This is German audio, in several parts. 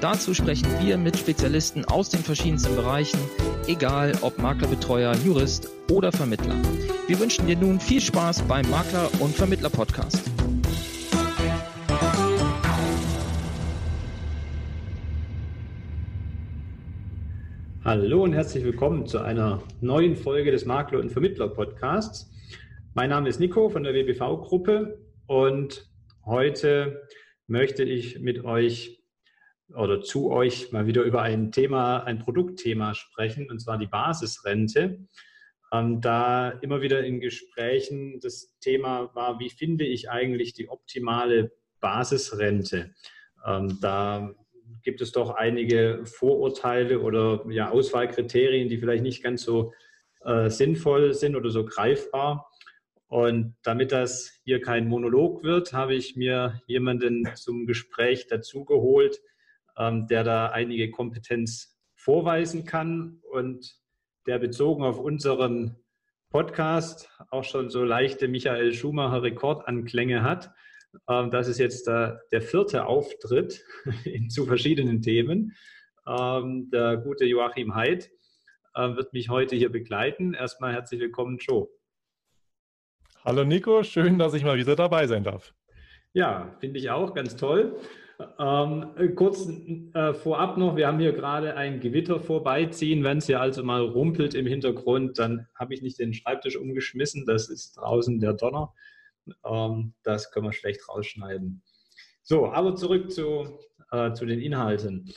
Dazu sprechen wir mit Spezialisten aus den verschiedensten Bereichen, egal ob Maklerbetreuer, Jurist oder Vermittler. Wir wünschen dir nun viel Spaß beim Makler- und Vermittler-Podcast. Hallo und herzlich willkommen zu einer neuen Folge des Makler- und Vermittler-Podcasts. Mein Name ist Nico von der WBV-Gruppe und heute möchte ich mit euch oder zu euch mal wieder über ein Thema, ein Produktthema sprechen, und zwar die Basisrente. Ähm, da immer wieder in Gesprächen das Thema war, wie finde ich eigentlich die optimale Basisrente? Ähm, da gibt es doch einige Vorurteile oder ja, Auswahlkriterien, die vielleicht nicht ganz so äh, sinnvoll sind oder so greifbar. Und damit das hier kein Monolog wird, habe ich mir jemanden zum Gespräch dazugeholt, ähm, der da einige Kompetenz vorweisen kann und der bezogen auf unseren Podcast auch schon so leichte Michael Schumacher Rekordanklänge hat. Ähm, das ist jetzt der, der vierte Auftritt zu verschiedenen Themen. Ähm, der gute Joachim Heid äh, wird mich heute hier begleiten. Erstmal herzlich willkommen, Joe. Hallo Nico, schön, dass ich mal wieder dabei sein darf. Ja, finde ich auch ganz toll. Ähm, kurz äh, vorab noch, wir haben hier gerade ein Gewitter vorbeiziehen. Wenn es hier also mal rumpelt im Hintergrund, dann habe ich nicht den Schreibtisch umgeschmissen. Das ist draußen der Donner. Ähm, das können wir schlecht rausschneiden. So, aber zurück zu, äh, zu den Inhalten.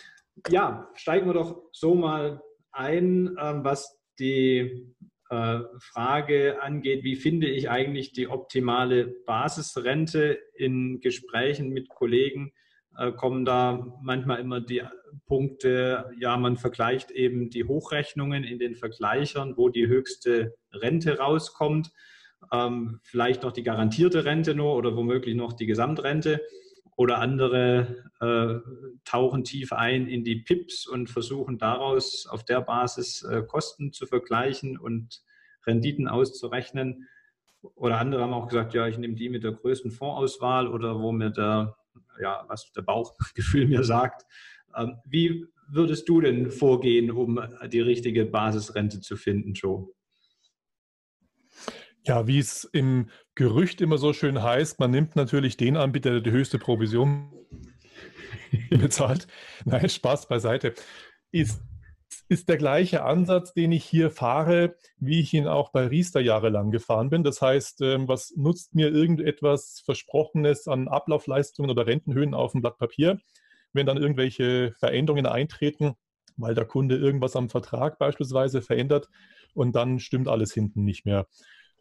Ja, steigen wir doch so mal ein, ähm, was die äh, Frage angeht, wie finde ich eigentlich die optimale Basisrente in Gesprächen mit Kollegen kommen da manchmal immer die Punkte, ja, man vergleicht eben die Hochrechnungen in den Vergleichern, wo die höchste Rente rauskommt, ähm, vielleicht noch die garantierte Rente nur oder womöglich noch die Gesamtrente. Oder andere äh, tauchen tief ein in die PIPs und versuchen daraus auf der Basis äh, Kosten zu vergleichen und Renditen auszurechnen. Oder andere haben auch gesagt, ja, ich nehme die mit der größten Fondsauswahl oder wo mir der ja, was der Bauchgefühl mir sagt. Ähm, wie würdest du denn vorgehen, um die richtige Basisrente zu finden, Joe? Ja, wie es im Gerücht immer so schön heißt, man nimmt natürlich den Anbieter, der die höchste Provision bezahlt. Nein, Spaß beiseite. Ist ist der gleiche Ansatz, den ich hier fahre, wie ich ihn auch bei Riester jahrelang gefahren bin. Das heißt, ähm, was nutzt mir irgendetwas Versprochenes an Ablaufleistungen oder Rentenhöhen auf dem Blatt Papier, wenn dann irgendwelche Veränderungen eintreten, weil der Kunde irgendwas am Vertrag beispielsweise verändert und dann stimmt alles hinten nicht mehr.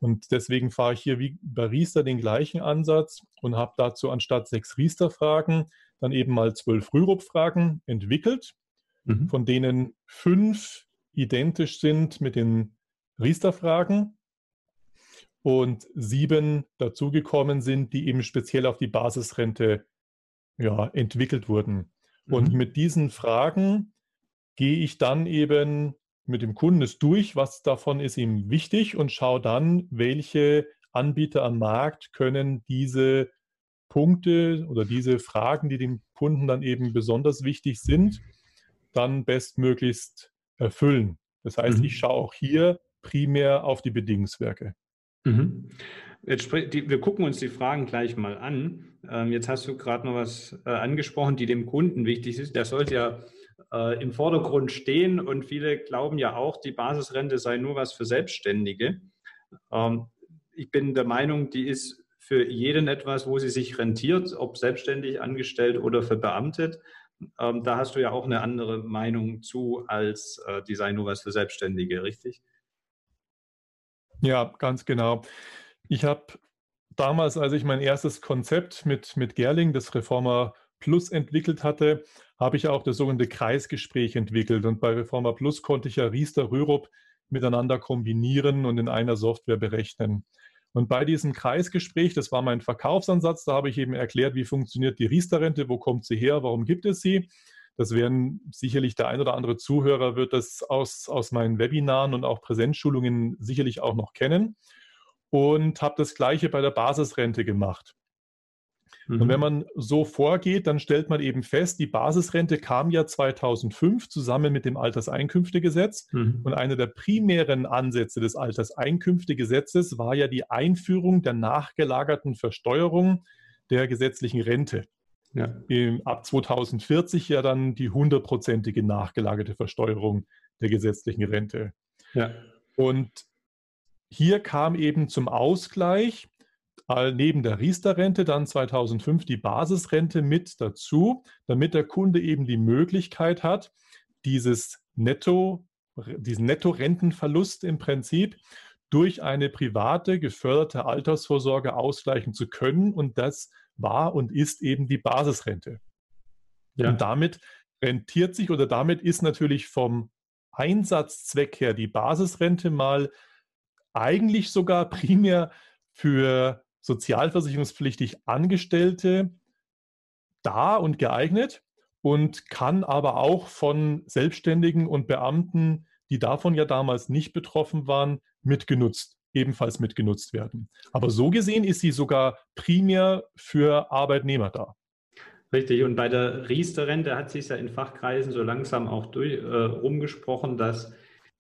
Und deswegen fahre ich hier wie bei Riester den gleichen Ansatz und habe dazu anstatt sechs Riester-Fragen dann eben mal zwölf Rürup-Fragen entwickelt mhm. von denen fünf identisch sind mit den Riester-Fragen und sieben dazugekommen sind, die eben speziell auf die Basisrente ja, entwickelt wurden. Mhm. Und mit diesen Fragen gehe ich dann eben mit dem Kunden es durch, was davon ist ihm wichtig und schaue dann, welche Anbieter am Markt können diese Punkte oder diese Fragen, die dem Kunden dann eben besonders wichtig sind, dann bestmöglichst erfüllen. Das heißt, mhm. ich schaue auch hier primär auf die Bedingungswerke. Mhm. Die, wir gucken uns die Fragen gleich mal an. Ähm, jetzt hast du gerade noch was äh, angesprochen, die dem Kunden wichtig ist. Der sollte ja äh, im Vordergrund stehen und viele glauben ja auch, die Basisrente sei nur was für Selbstständige. Ähm, ich bin der Meinung, die ist für jeden etwas, wo sie sich rentiert, ob selbstständig angestellt oder verbeamtet. Ähm, da hast du ja auch eine andere Meinung zu als äh, Design nur was für Selbstständige, richtig? Ja, ganz genau. Ich habe damals, als ich mein erstes Konzept mit, mit Gerling, das Reformer Plus entwickelt hatte, habe ich auch das sogenannte Kreisgespräch entwickelt. Und bei Reformer Plus konnte ich ja Riester, Rürup miteinander kombinieren und in einer Software berechnen. Und bei diesem Kreisgespräch, das war mein Verkaufsansatz, da habe ich eben erklärt, wie funktioniert die Riester-Rente, wo kommt sie her, warum gibt es sie. Das werden sicherlich der ein oder andere Zuhörer wird das aus, aus meinen Webinaren und auch Präsenzschulungen sicherlich auch noch kennen. Und habe das gleiche bei der Basisrente gemacht. Mhm. Und wenn man so vorgeht, dann stellt man eben fest, die Basisrente kam ja 2005 zusammen mit dem Alterseinkünftegesetz. Mhm. Und einer der primären Ansätze des Alterseinkünftegesetzes war ja die Einführung der nachgelagerten Versteuerung der gesetzlichen Rente. Ja. ab 2040 ja dann die hundertprozentige nachgelagerte Versteuerung der gesetzlichen Rente. Ja. Und hier kam eben zum Ausgleich neben der Riester-Rente dann 2005 die Basisrente mit dazu, damit der Kunde eben die Möglichkeit hat, dieses Netto, diesen Netto-Rentenverlust im Prinzip durch eine private geförderte Altersvorsorge ausgleichen zu können. Und das war und ist eben die Basisrente. Ja. Und damit rentiert sich oder damit ist natürlich vom Einsatzzweck her die Basisrente mal eigentlich sogar primär für sozialversicherungspflichtig Angestellte da und geeignet und kann aber auch von Selbstständigen und Beamten, die davon ja damals nicht betroffen waren, mitgenutzt, ebenfalls mitgenutzt werden. Aber so gesehen ist sie sogar primär für Arbeitnehmer da. Richtig, und bei der Riester-Rente hat sich ja in Fachkreisen so langsam auch durch, äh, rumgesprochen, dass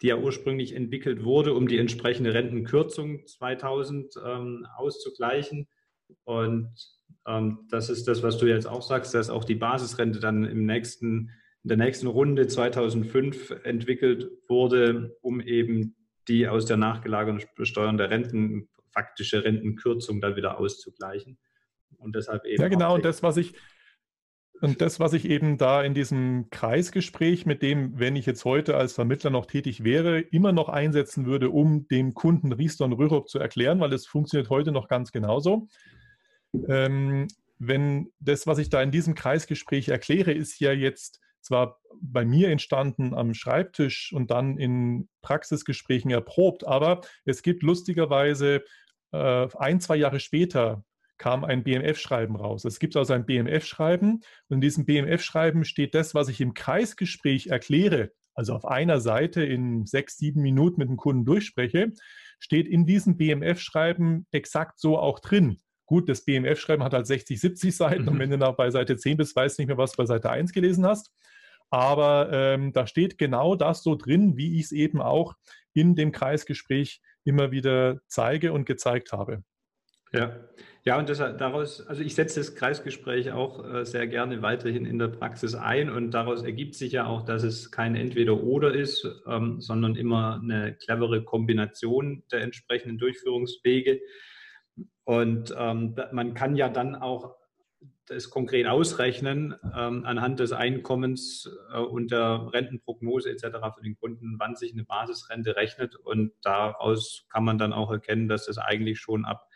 die ja ursprünglich entwickelt wurde, um die entsprechende Rentenkürzung 2000 ähm, auszugleichen. Und ähm, das ist das, was du jetzt auch sagst, dass auch die Basisrente dann im nächsten, in der nächsten Runde 2005 entwickelt wurde, um eben die aus der nachgelagerten Besteuerung der Renten, faktische Rentenkürzung dann wieder auszugleichen. Und deshalb eben. Ja, genau. Und das, was ich, und das, was ich eben da in diesem Kreisgespräch, mit dem, wenn ich jetzt heute als Vermittler noch tätig wäre, immer noch einsetzen würde, um dem Kunden Riester und Rürup zu erklären, weil es funktioniert heute noch ganz genauso. Ähm, wenn das, was ich da in diesem Kreisgespräch erkläre, ist ja jetzt zwar bei mir entstanden am Schreibtisch und dann in Praxisgesprächen erprobt, aber es gibt lustigerweise äh, ein, zwei Jahre später kam ein BMF-Schreiben raus. Es gibt also ein BMF-Schreiben und in diesem BMF-Schreiben steht das, was ich im Kreisgespräch erkläre, also auf einer Seite in sechs, sieben Minuten mit dem Kunden durchspreche, steht in diesem BMF-Schreiben exakt so auch drin. Gut, das BMF-Schreiben hat halt 60, 70 Seiten mhm. und wenn du nach bei Seite 10 bist, weißt du nicht mehr, was du bei Seite 1 gelesen hast. Aber ähm, da steht genau das so drin, wie ich es eben auch in dem Kreisgespräch immer wieder zeige und gezeigt habe. Ja, ja, und das, daraus, also ich setze das Kreisgespräch auch äh, sehr gerne weiterhin in der Praxis ein und daraus ergibt sich ja auch, dass es kein Entweder-Oder ist, ähm, sondern immer eine clevere Kombination der entsprechenden Durchführungswege. Und ähm, man kann ja dann auch das konkret ausrechnen ähm, anhand des Einkommens äh, und der Rentenprognose etc. für den Kunden, wann sich eine Basisrente rechnet. Und daraus kann man dann auch erkennen, dass das eigentlich schon ab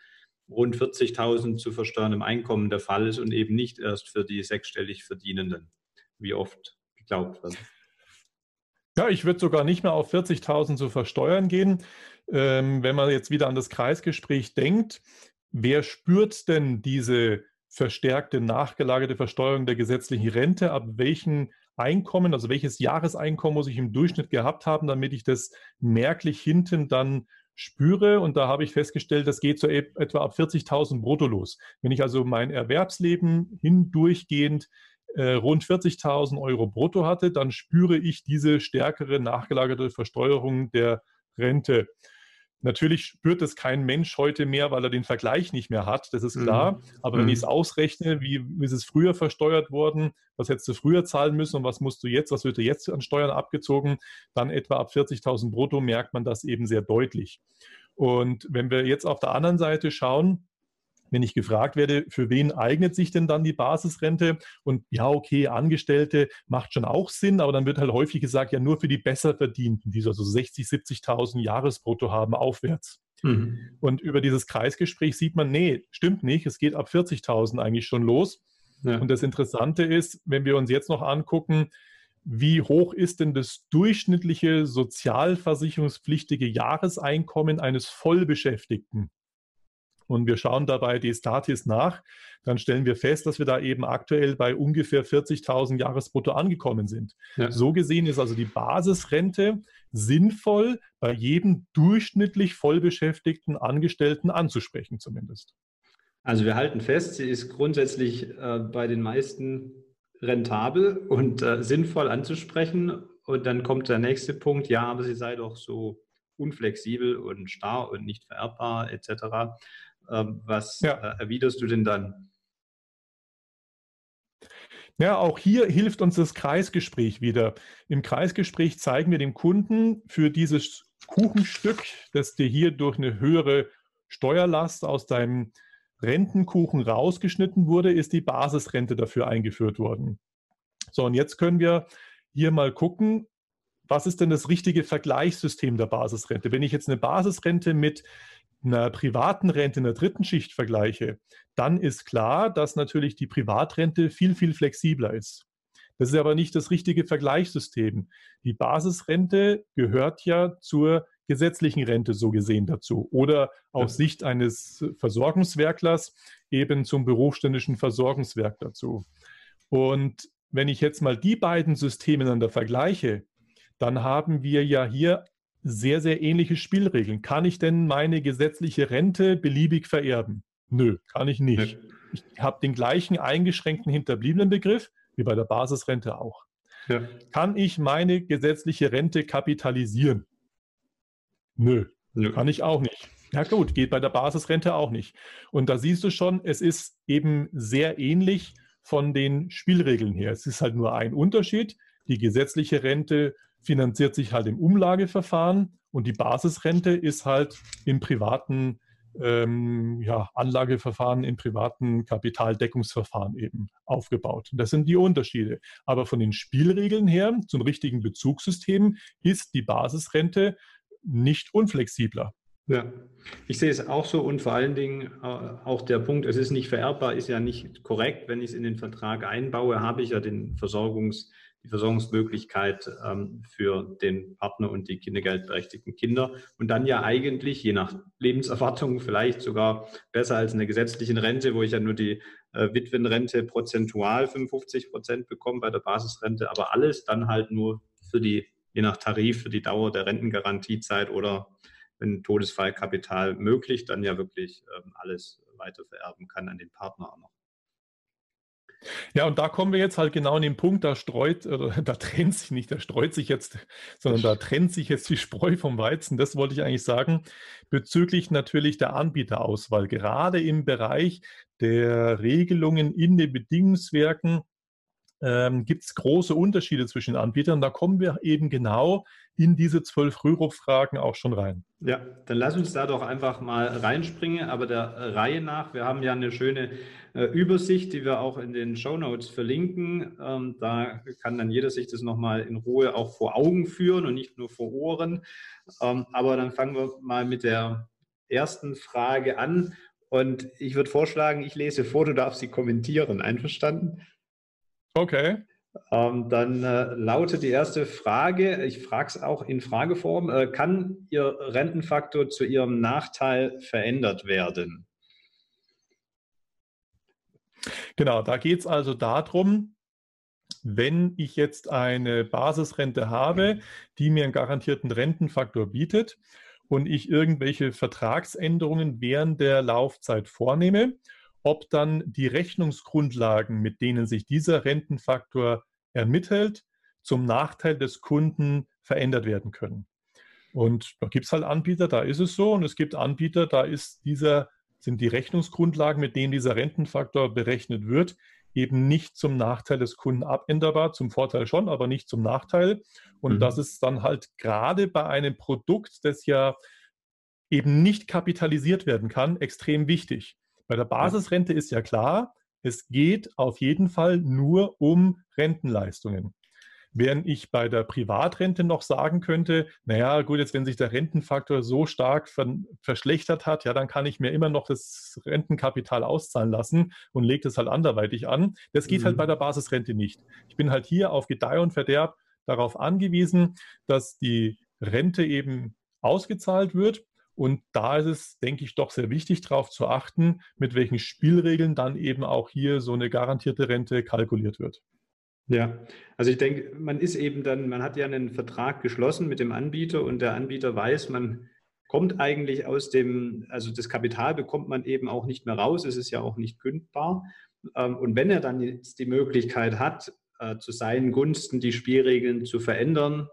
rund 40.000 zu versteuerndem Einkommen der Fall ist und eben nicht erst für die sechsstellig Verdienenden, wie oft geglaubt wird. Ja, ich würde sogar nicht mehr auf 40.000 zu versteuern gehen. Ähm, wenn man jetzt wieder an das Kreisgespräch denkt, wer spürt denn diese verstärkte nachgelagerte Versteuerung der gesetzlichen Rente? Ab welchen Einkommen, also welches Jahreseinkommen muss ich im Durchschnitt gehabt haben, damit ich das merklich hinten dann spüre. Und da habe ich festgestellt, das geht so etwa ab 40.000 brutto los. Wenn ich also mein Erwerbsleben hindurchgehend äh, rund 40.000 Euro brutto hatte, dann spüre ich diese stärkere nachgelagerte Versteuerung der Rente. Natürlich spürt es kein Mensch heute mehr, weil er den Vergleich nicht mehr hat, das ist mhm. klar. Mhm. Aber wenn mhm. ich es ausrechne, wie, wie ist es früher versteuert worden, was hättest du früher zahlen müssen und was musst du jetzt, was wird dir jetzt an Steuern abgezogen, dann etwa ab 40.000 brutto merkt man das eben sehr deutlich. Und wenn wir jetzt auf der anderen Seite schauen, wenn ich gefragt werde, für wen eignet sich denn dann die Basisrente? Und ja, okay, Angestellte macht schon auch Sinn, aber dann wird halt häufig gesagt, ja, nur für die Besserverdienten, die so also 60, 70.000 Jahresbrutto haben, aufwärts. Mhm. Und über dieses Kreisgespräch sieht man, nee, stimmt nicht, es geht ab 40.000 eigentlich schon los. Ja. Und das Interessante ist, wenn wir uns jetzt noch angucken, wie hoch ist denn das durchschnittliche sozialversicherungspflichtige Jahreseinkommen eines Vollbeschäftigten? Und wir schauen dabei die Statis nach, dann stellen wir fest, dass wir da eben aktuell bei ungefähr 40.000 Jahresbrutto angekommen sind. Ja. So gesehen ist also die Basisrente sinnvoll, bei jedem durchschnittlich vollbeschäftigten Angestellten anzusprechen zumindest. Also wir halten fest, sie ist grundsätzlich äh, bei den meisten rentabel und äh, sinnvoll anzusprechen. Und dann kommt der nächste Punkt, ja, aber sie sei doch so unflexibel und starr und nicht vererbbar etc. Ähm, was ja. äh, erwiderst du denn dann? Ja, auch hier hilft uns das Kreisgespräch wieder. Im Kreisgespräch zeigen wir dem Kunden für dieses Kuchenstück, das dir hier durch eine höhere Steuerlast aus deinem Rentenkuchen rausgeschnitten wurde, ist die Basisrente dafür eingeführt worden. So, und jetzt können wir hier mal gucken, was ist denn das richtige Vergleichssystem der Basisrente? Wenn ich jetzt eine Basisrente mit einer privaten Rente in der dritten Schicht vergleiche, dann ist klar, dass natürlich die Privatrente viel, viel flexibler ist. Das ist aber nicht das richtige Vergleichssystem. Die Basisrente gehört ja zur gesetzlichen Rente so gesehen dazu oder aus Sicht eines Versorgungswerklers eben zum berufsständischen Versorgungswerk dazu. Und wenn ich jetzt mal die beiden Systeme miteinander vergleiche, dann haben wir ja hier sehr, sehr ähnliche Spielregeln. Kann ich denn meine gesetzliche Rente beliebig vererben? Nö, kann ich nicht. Ich habe den gleichen eingeschränkten Hinterbliebenenbegriff wie bei der Basisrente auch. Ja. Kann ich meine gesetzliche Rente kapitalisieren? Nö, Nö, kann ich auch nicht. Ja gut, geht bei der Basisrente auch nicht. Und da siehst du schon, es ist eben sehr ähnlich von den Spielregeln her. Es ist halt nur ein Unterschied. Die gesetzliche Rente finanziert sich halt im Umlageverfahren und die Basisrente ist halt im privaten ähm, ja, Anlageverfahren, im privaten Kapitaldeckungsverfahren eben aufgebaut. Das sind die Unterschiede. Aber von den Spielregeln her zum richtigen Bezugssystem ist die Basisrente nicht unflexibler. Ja, ich sehe es auch so und vor allen Dingen äh, auch der Punkt, es ist nicht vererbbar, ist ja nicht korrekt. Wenn ich es in den Vertrag einbaue, habe ich ja den Versorgungs- die Versorgungsmöglichkeit ähm, für den Partner und die kindergeldberechtigten Kinder und dann ja eigentlich je nach Lebenserwartung vielleicht sogar besser als eine gesetzliche Rente, wo ich ja nur die äh, Witwenrente prozentual 55 Prozent bekomme bei der Basisrente, aber alles dann halt nur für die, je nach Tarif, für die Dauer der Rentengarantiezeit oder wenn Todesfallkapital möglich, dann ja wirklich ähm, alles weiter vererben kann an den Partner auch noch. Ja, und da kommen wir jetzt halt genau an den Punkt, da streut, oder da trennt sich nicht, da streut sich jetzt, sondern da trennt sich jetzt die Spreu vom Weizen. Das wollte ich eigentlich sagen, bezüglich natürlich der Anbieterauswahl. Gerade im Bereich der Regelungen in den Bedingungswerken ähm, gibt es große Unterschiede zwischen Anbietern. Da kommen wir eben genau in diese zwölf Rürup-Fragen auch schon rein. Ja, dann lass uns da doch einfach mal reinspringen, aber der Reihe nach. Wir haben ja eine schöne äh, Übersicht, die wir auch in den Show Notes verlinken. Ähm, da kann dann jeder sich das nochmal in Ruhe auch vor Augen führen und nicht nur vor Ohren. Ähm, aber dann fangen wir mal mit der ersten Frage an. Und ich würde vorschlagen, ich lese vor, du darfst sie kommentieren. Einverstanden? Okay. Ähm, dann äh, lautet die erste Frage, ich frage es auch in Frageform, äh, kann Ihr Rentenfaktor zu Ihrem Nachteil verändert werden? Genau, da geht es also darum, wenn ich jetzt eine Basisrente habe, die mir einen garantierten Rentenfaktor bietet und ich irgendwelche Vertragsänderungen während der Laufzeit vornehme ob dann die Rechnungsgrundlagen, mit denen sich dieser Rentenfaktor ermittelt, zum Nachteil des Kunden verändert werden können. Und da gibt es halt Anbieter, da ist es so, und es gibt Anbieter, da ist dieser, sind die Rechnungsgrundlagen, mit denen dieser Rentenfaktor berechnet wird, eben nicht zum Nachteil des Kunden abänderbar, zum Vorteil schon, aber nicht zum Nachteil. Und mhm. das ist dann halt gerade bei einem Produkt, das ja eben nicht kapitalisiert werden kann, extrem wichtig. Bei der Basisrente ist ja klar, es geht auf jeden Fall nur um Rentenleistungen. Während ich bei der Privatrente noch sagen könnte, naja, gut, jetzt wenn sich der Rentenfaktor so stark ver verschlechtert hat, ja, dann kann ich mir immer noch das Rentenkapital auszahlen lassen und lege das halt anderweitig an. Das geht halt mhm. halt bei der Basisrente nicht. Ich bin halt hier auf Gedeih und Verderb darauf angewiesen, dass die Rente eben ausgezahlt wird Und da ist es, denke ich, doch sehr wichtig, darauf zu achten, mit welchen Spielregeln dann eben auch hier so eine garantierte Rente kalkuliert wird. Ja, also ich denke, man ist eben dann, man hat ja einen Vertrag geschlossen mit dem Anbieter und der Anbieter weiß, man kommt eigentlich aus dem, also das Kapital bekommt man eben auch nicht mehr raus, es ist ja auch nicht kündbar. Ähm, und wenn er dann jetzt die Möglichkeit hat, äh, zu seinen Gunsten die Spielregeln zu verändern,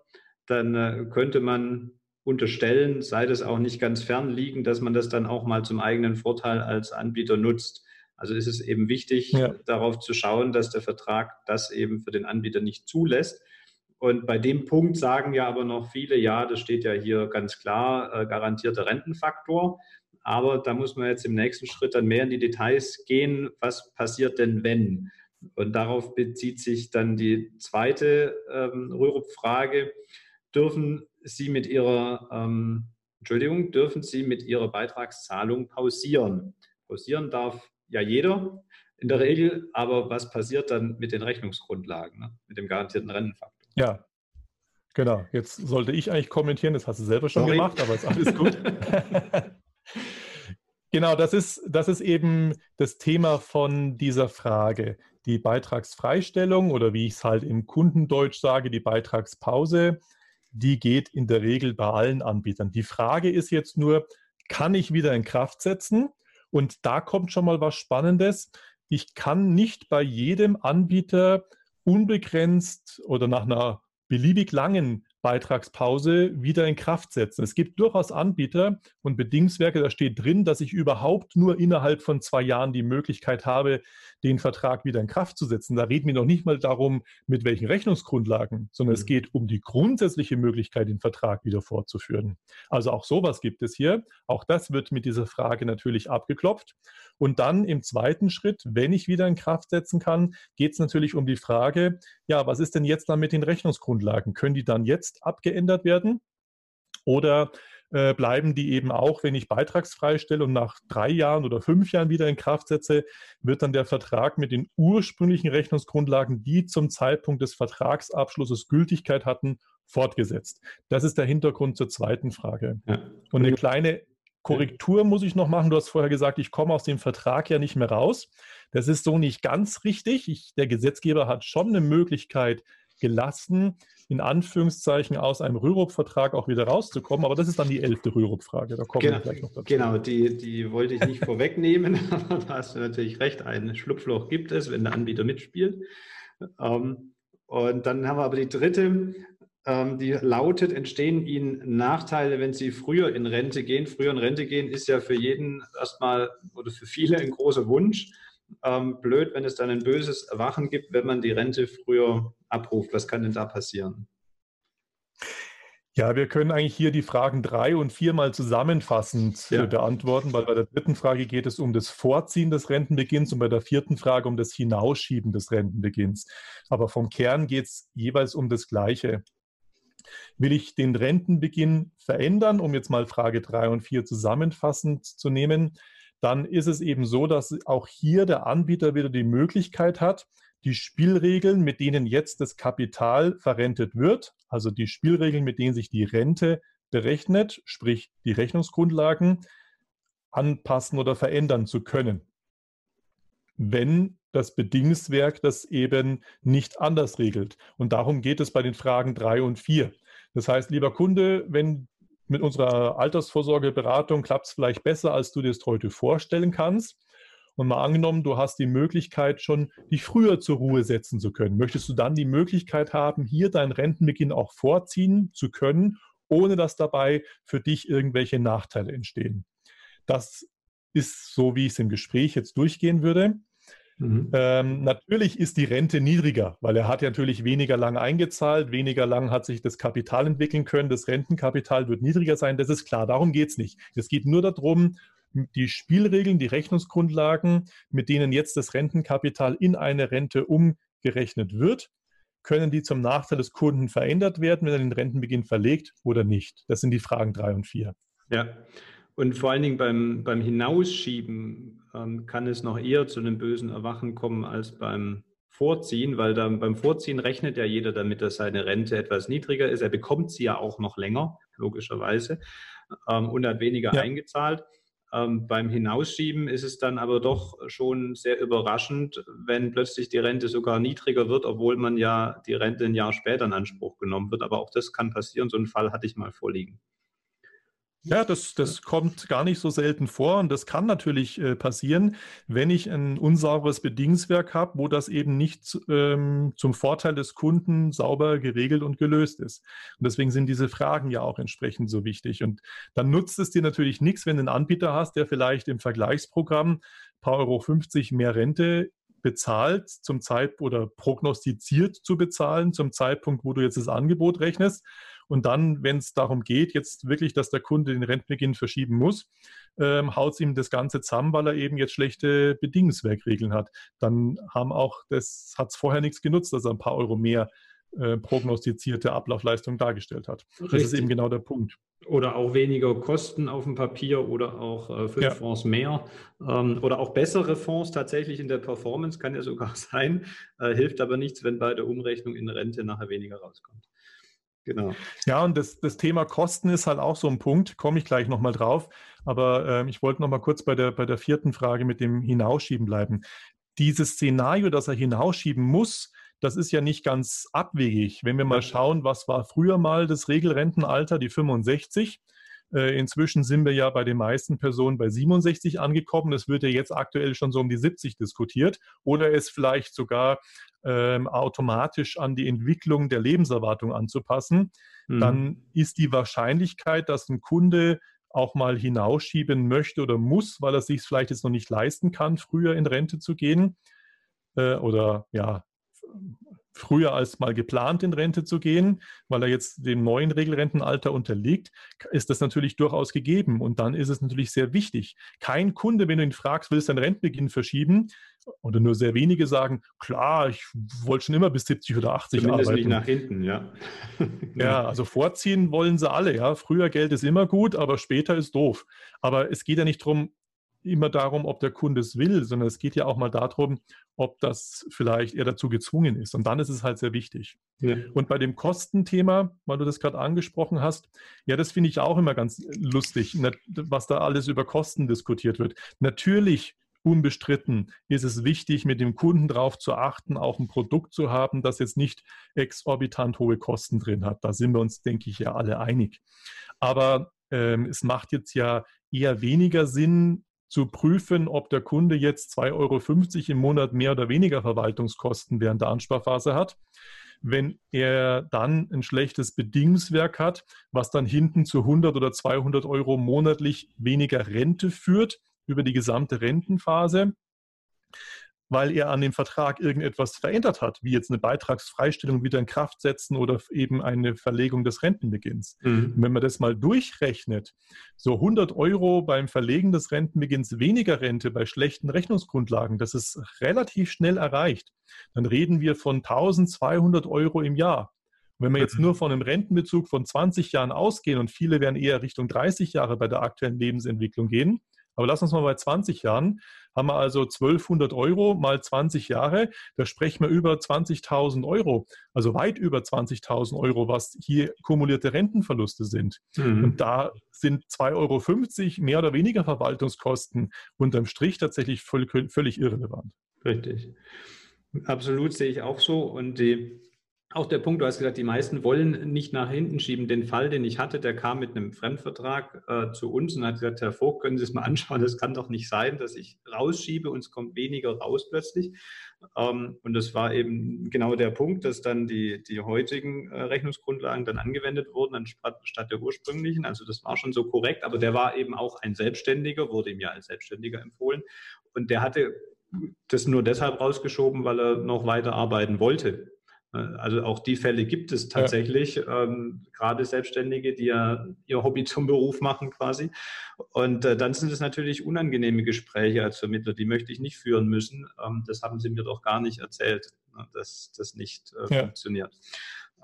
dann äh, könnte man unterstellen, sei das auch nicht ganz fern liegen, dass man das dann auch mal zum eigenen Vorteil als Anbieter nutzt. Also ist es eben wichtig, ja. darauf zu schauen, dass der Vertrag das eben für den Anbieter nicht zulässt. Und bei dem Punkt sagen ja aber noch viele, ja, das steht ja hier ganz klar, äh, garantierter Rentenfaktor. Aber da muss man jetzt im nächsten Schritt dann mehr in die Details gehen. Was passiert denn, wenn? Und darauf bezieht sich dann die zweite ähm, Rürup-Frage. Dürfen Sie mit Ihrer, ähm, Entschuldigung, dürfen Sie mit Ihrer Beitragszahlung pausieren? Pausieren darf ja jeder in der Regel, aber was passiert dann mit den Rechnungsgrundlagen, ne? mit dem garantierten Rentenfaktor? Ja, genau. Jetzt sollte ich eigentlich kommentieren, das hast du selber schon Sorry. gemacht, aber ist alles gut. genau, das ist, das ist eben das Thema von dieser Frage. Die Beitragsfreistellung oder wie ich es halt im Kundendeutsch sage, die Beitragspause, die geht in der Regel bei allen Anbietern. Die Frage ist jetzt nur, kann ich wieder in Kraft setzen? Und da kommt schon mal was Spannendes. Ich kann nicht bei jedem Anbieter unbegrenzt oder nach einer beliebig langen Beitragspause wieder in Kraft setzen. Es gibt durchaus Anbieter und Bedingungswerke, da steht drin, dass ich überhaupt nur innerhalb von zwei Jahren die Möglichkeit habe, den Vertrag wieder in Kraft zu setzen. Da reden wir noch nicht mal darum, mit welchen Rechnungsgrundlagen, sondern mhm. es geht um die grundsätzliche Möglichkeit, den Vertrag wieder fortzuführen. Also auch sowas gibt es hier. Auch das wird mit dieser Frage natürlich abgeklopft. Und dann im zweiten Schritt, wenn ich wieder in Kraft setzen kann, geht es natürlich um die Frage, ja, was ist denn jetzt dann mit den Rechnungsgrundlagen? Können die dann jetzt abgeändert werden? Oder äh, bleiben die eben auch, wenn ich beitragsfrei stelle und nach drei Jahren oder fünf Jahren wieder in Kraft setze, wird dann der Vertrag mit den ursprünglichen Rechnungsgrundlagen, die zum Zeitpunkt des Vertragsabschlusses Gültigkeit hatten, fortgesetzt. Das ist der Hintergrund zur zweiten Frage. Ja. Und eine kleine Korrektur muss ich noch machen. Du hast vorher gesagt, ich komme aus dem Vertrag ja nicht mehr raus. Das ist so nicht ganz richtig. Ich, der Gesetzgeber hat schon eine Möglichkeit gelassen, in Anführungszeichen aus einem Rürup-Vertrag auch wieder rauszukommen. Aber das ist dann die elfte Rürup-Frage. Da kommen genau, wir gleich noch dazu. Genau, die, die wollte ich nicht vorwegnehmen, aber da hast du natürlich recht. Ein Schlupfloch gibt es, wenn der Anbieter mitspielt. Ähm, und dann haben wir aber die dritte ähm, die lautet, entstehen Ihnen Nachteile, wenn Sie früher in Rente gehen? Früher in Rente gehen ist ja für jeden erstmal oder für viele ein großer Wunsch. Ähm, blöd, wenn es dann ein böses Erwachen gibt, wenn man die Rente früher abruft. Was kann denn da passieren? Ja, wir können eigentlich hier die Fragen drei und vier mal zusammenfassend ja. beantworten, weil bei der dritten Frage geht es um das Vorziehen des Rentenbeginns und bei der vierten Frage um das Hinausschieben des Rentenbeginns. Aber vom Kern geht es jeweils um das Gleiche. Will ich den Rentenbeginn verändern, um jetzt mal Frage 3 und 4 zusammenfassend zu nehmen, dann ist es eben so, dass auch hier der Anbieter wieder die Möglichkeit hat, die Spielregeln, mit denen jetzt das Kapital verrentet wird, also die Spielregeln, mit denen sich die Rente berechnet, sprich die Rechnungsgrundlagen, anpassen oder verändern zu können. Wenn das Bedingungswerk das eben nicht anders regelt. Und darum geht es bei den Fragen 3 und 4. Das heißt, lieber Kunde, wenn mit unserer Altersvorsorgeberatung klappt es vielleicht besser, als du dir es heute vorstellen kannst. Und mal angenommen, du hast die Möglichkeit schon, dich früher zur Ruhe setzen zu können. Möchtest du dann die Möglichkeit haben, hier deinen Rentenbeginn auch vorziehen zu können, ohne dass dabei für dich irgendwelche Nachteile entstehen? Das ist so, wie ich es im Gespräch jetzt durchgehen würde. Mhm. Ähm, natürlich ist die Rente niedriger, weil er hat ja natürlich weniger lang eingezahlt, weniger lang hat sich das Kapital entwickeln können, das Rentenkapital wird niedriger sein, das ist klar, darum geht es nicht. Es geht nur darum, die Spielregeln, die Rechnungsgrundlagen, mit denen jetzt das Rentenkapital in eine Rente umgerechnet wird, können die zum Nachteil des Kunden verändert werden, wenn er den Rentenbeginn verlegt oder nicht? Das sind die Fragen drei und vier. Ja, und vor allen Dingen beim, beim Hinausschieben ähm, kann es noch eher zu einem bösen Erwachen kommen als beim vorziehen, weil dann beim Vorziehen rechnet ja jeder damit, dass seine Rente etwas niedriger ist. Er bekommt sie ja auch noch länger, logischerweise, ähm, und hat weniger ja. eingezahlt. Ähm, beim Hinausschieben ist es dann aber doch schon sehr überraschend, wenn plötzlich die Rente sogar niedriger wird, obwohl man ja die Rente ein Jahr später in Anspruch genommen wird. Aber auch das kann passieren. So einen Fall hatte ich mal vorliegen. Ja, das, das kommt gar nicht so selten vor und das kann natürlich äh, passieren, wenn ich ein unsauberes Bedingungswerk habe, wo das eben nicht ähm, zum Vorteil des Kunden sauber geregelt und gelöst ist. Und deswegen sind diese Fragen ja auch entsprechend so wichtig. Und dann nutzt es dir natürlich nichts, wenn du einen Anbieter hast, der vielleicht im Vergleichsprogramm ein paar Euro 50 mehr Rente bezahlt zum Zeitpunkt oder prognostiziert zu bezahlen zum Zeitpunkt, wo du jetzt das Angebot rechnest und dann, wenn es darum geht, jetzt wirklich, dass der Kunde den Rentenbeginn verschieben muss, ähm, haut es ihm das Ganze zusammen, weil er eben jetzt schlechte Bedingungswerkregeln hat. Dann haben auch, das hat es vorher nichts genutzt, dass er ein paar Euro mehr äh, prognostizierte Ablaufleistung dargestellt hat. Richtig. Das ist eben genau der Punkt. Oder auch weniger Kosten auf dem Papier oder auch äh, fünf ja. Fonds mehr. Ähm, oder auch bessere Fonds tatsächlich in der Performance, kann ja sogar sein. Äh, hilft aber nichts, wenn bei der Umrechnung in Rente nachher weniger rauskommt. Genau. Ja, und das, das Thema Kosten ist halt auch so ein Punkt, komme ich gleich nochmal drauf. Aber äh, ich wollte nochmal kurz bei der, bei der vierten Frage mit dem Hinausschieben bleiben. Dieses Szenario, dass er hinausschieben muss, das ist ja nicht ganz abwegig. Wenn wir mal schauen, was war früher mal das Regelrentenalter, die 65. Äh, inzwischen sind wir ja bei den meisten Personen bei 67 angekommen. Es wird ja jetzt aktuell schon so um die 70 diskutiert. Oder es vielleicht sogar ähm, automatisch an die Entwicklung der Lebenserwartung anzupassen, mhm. dann ist die Wahrscheinlichkeit, dass ein Kunde auch mal hinausschieben möchte oder muss, weil er sich vielleicht jetzt noch nicht leisten kann, früher in Rente zu gehen äh, oder ja früher als mal geplant in Rente zu gehen, weil er jetzt dem neuen Regelrentenalter unterliegt, ist das natürlich durchaus gegeben. Und dann ist es natürlich sehr wichtig. Kein Kunde, wenn du ihn fragst, willst du deinen Rentenbeginn verschieben? Oder nur sehr wenige sagen, klar, ich wollte schon immer bis 70 oder 80 Zumindest arbeiten. nicht nach hinten, ja. ja, also vorziehen wollen sie alle, ja. Früher Geld ist immer gut, aber später ist doof. Aber es geht ja nicht darum, immer darum, ob der Kunde es will, sondern es geht ja auch mal darum, ob das vielleicht er dazu gezwungen ist. Und dann ist es halt sehr wichtig. Ja. Und bei dem Kostenthema, weil du das gerade angesprochen hast, ja, das finde ich auch immer ganz lustig, was da alles über Kosten diskutiert wird. Natürlich unbestritten ist es wichtig, mit dem Kunden darauf zu achten, auch ein Produkt zu haben, das jetzt nicht exorbitant hohe Kosten drin hat. Da sind wir uns, denke ich, ja alle einig. Aber ähm, es macht jetzt ja eher weniger Sinn, zu prüfen, ob der Kunde jetzt 2,50 Euro im Monat mehr oder weniger Verwaltungskosten während der Ansparphase hat. Wenn er dann ein schlechtes Bedingungswerk hat, was dann hinten zu 100 oder 200 Euro monatlich weniger Rente führt über die gesamte Rentenphase, weil er an dem Vertrag irgendetwas verändert hat, wie jetzt eine Beitragsfreistellung wieder in Kraft setzen oder eben eine Verlegung des Rentenbeginns. Mhm. wenn man das mal durchrechnet, so 100 Euro beim Verlegen des Rentenbeginns weniger Rente bei schlechten Rechnungsgrundlagen, das ist relativ schnell erreicht. Dann reden wir von 1200 Euro im Jahr. wenn wir jetzt nur von einem Rentenbezug von 20 Jahren ausgehen und viele werden eher Richtung 30 Jahre bei der aktuellen Lebensentwicklung gehen, aber lass uns mal bei 20 Jahren, haben wir also 1200 Euro mal 20 Jahre, da sprechen wir über 20.000 Euro, also weit über 20.000 Euro, was hier kumulierte Rentenverluste sind. Mhm. Und da sind 2,50 Euro mehr oder weniger Verwaltungskosten unterm Strich tatsächlich völlig, völlig irrelevant. Richtig. Absolut sehe ich auch so. Und die auch der Punkt, du hast gesagt, die meisten wollen nicht nach hinten schieben. Den Fall, den ich hatte, der kam mit einem Fremdvertrag äh, zu uns und hat gesagt, Herr Vogt, können Sie es mal anschauen, das kann doch nicht sein, dass ich rausschiebe und es kommt weniger raus plötzlich. Ähm, und das war eben genau der Punkt, dass dann die, die heutigen äh, Rechnungsgrundlagen dann angewendet wurden anstatt der ursprünglichen. Also das war schon so korrekt, aber der war eben auch ein Selbstständiger, wurde ihm ja als Selbstständiger empfohlen. Und der hatte das nur deshalb rausgeschoben, weil er noch weiter arbeiten wollte. Also auch die Fälle gibt es tatsächlich, ja. ähm, gerade Selbstständige, die ja ihr Hobby zum Beruf machen quasi. Und äh, dann sind es natürlich unangenehme Gespräche als Vermittler, die möchte ich nicht führen müssen. Ähm, das haben sie mir doch gar nicht erzählt, ne, dass das nicht äh, ja. funktioniert.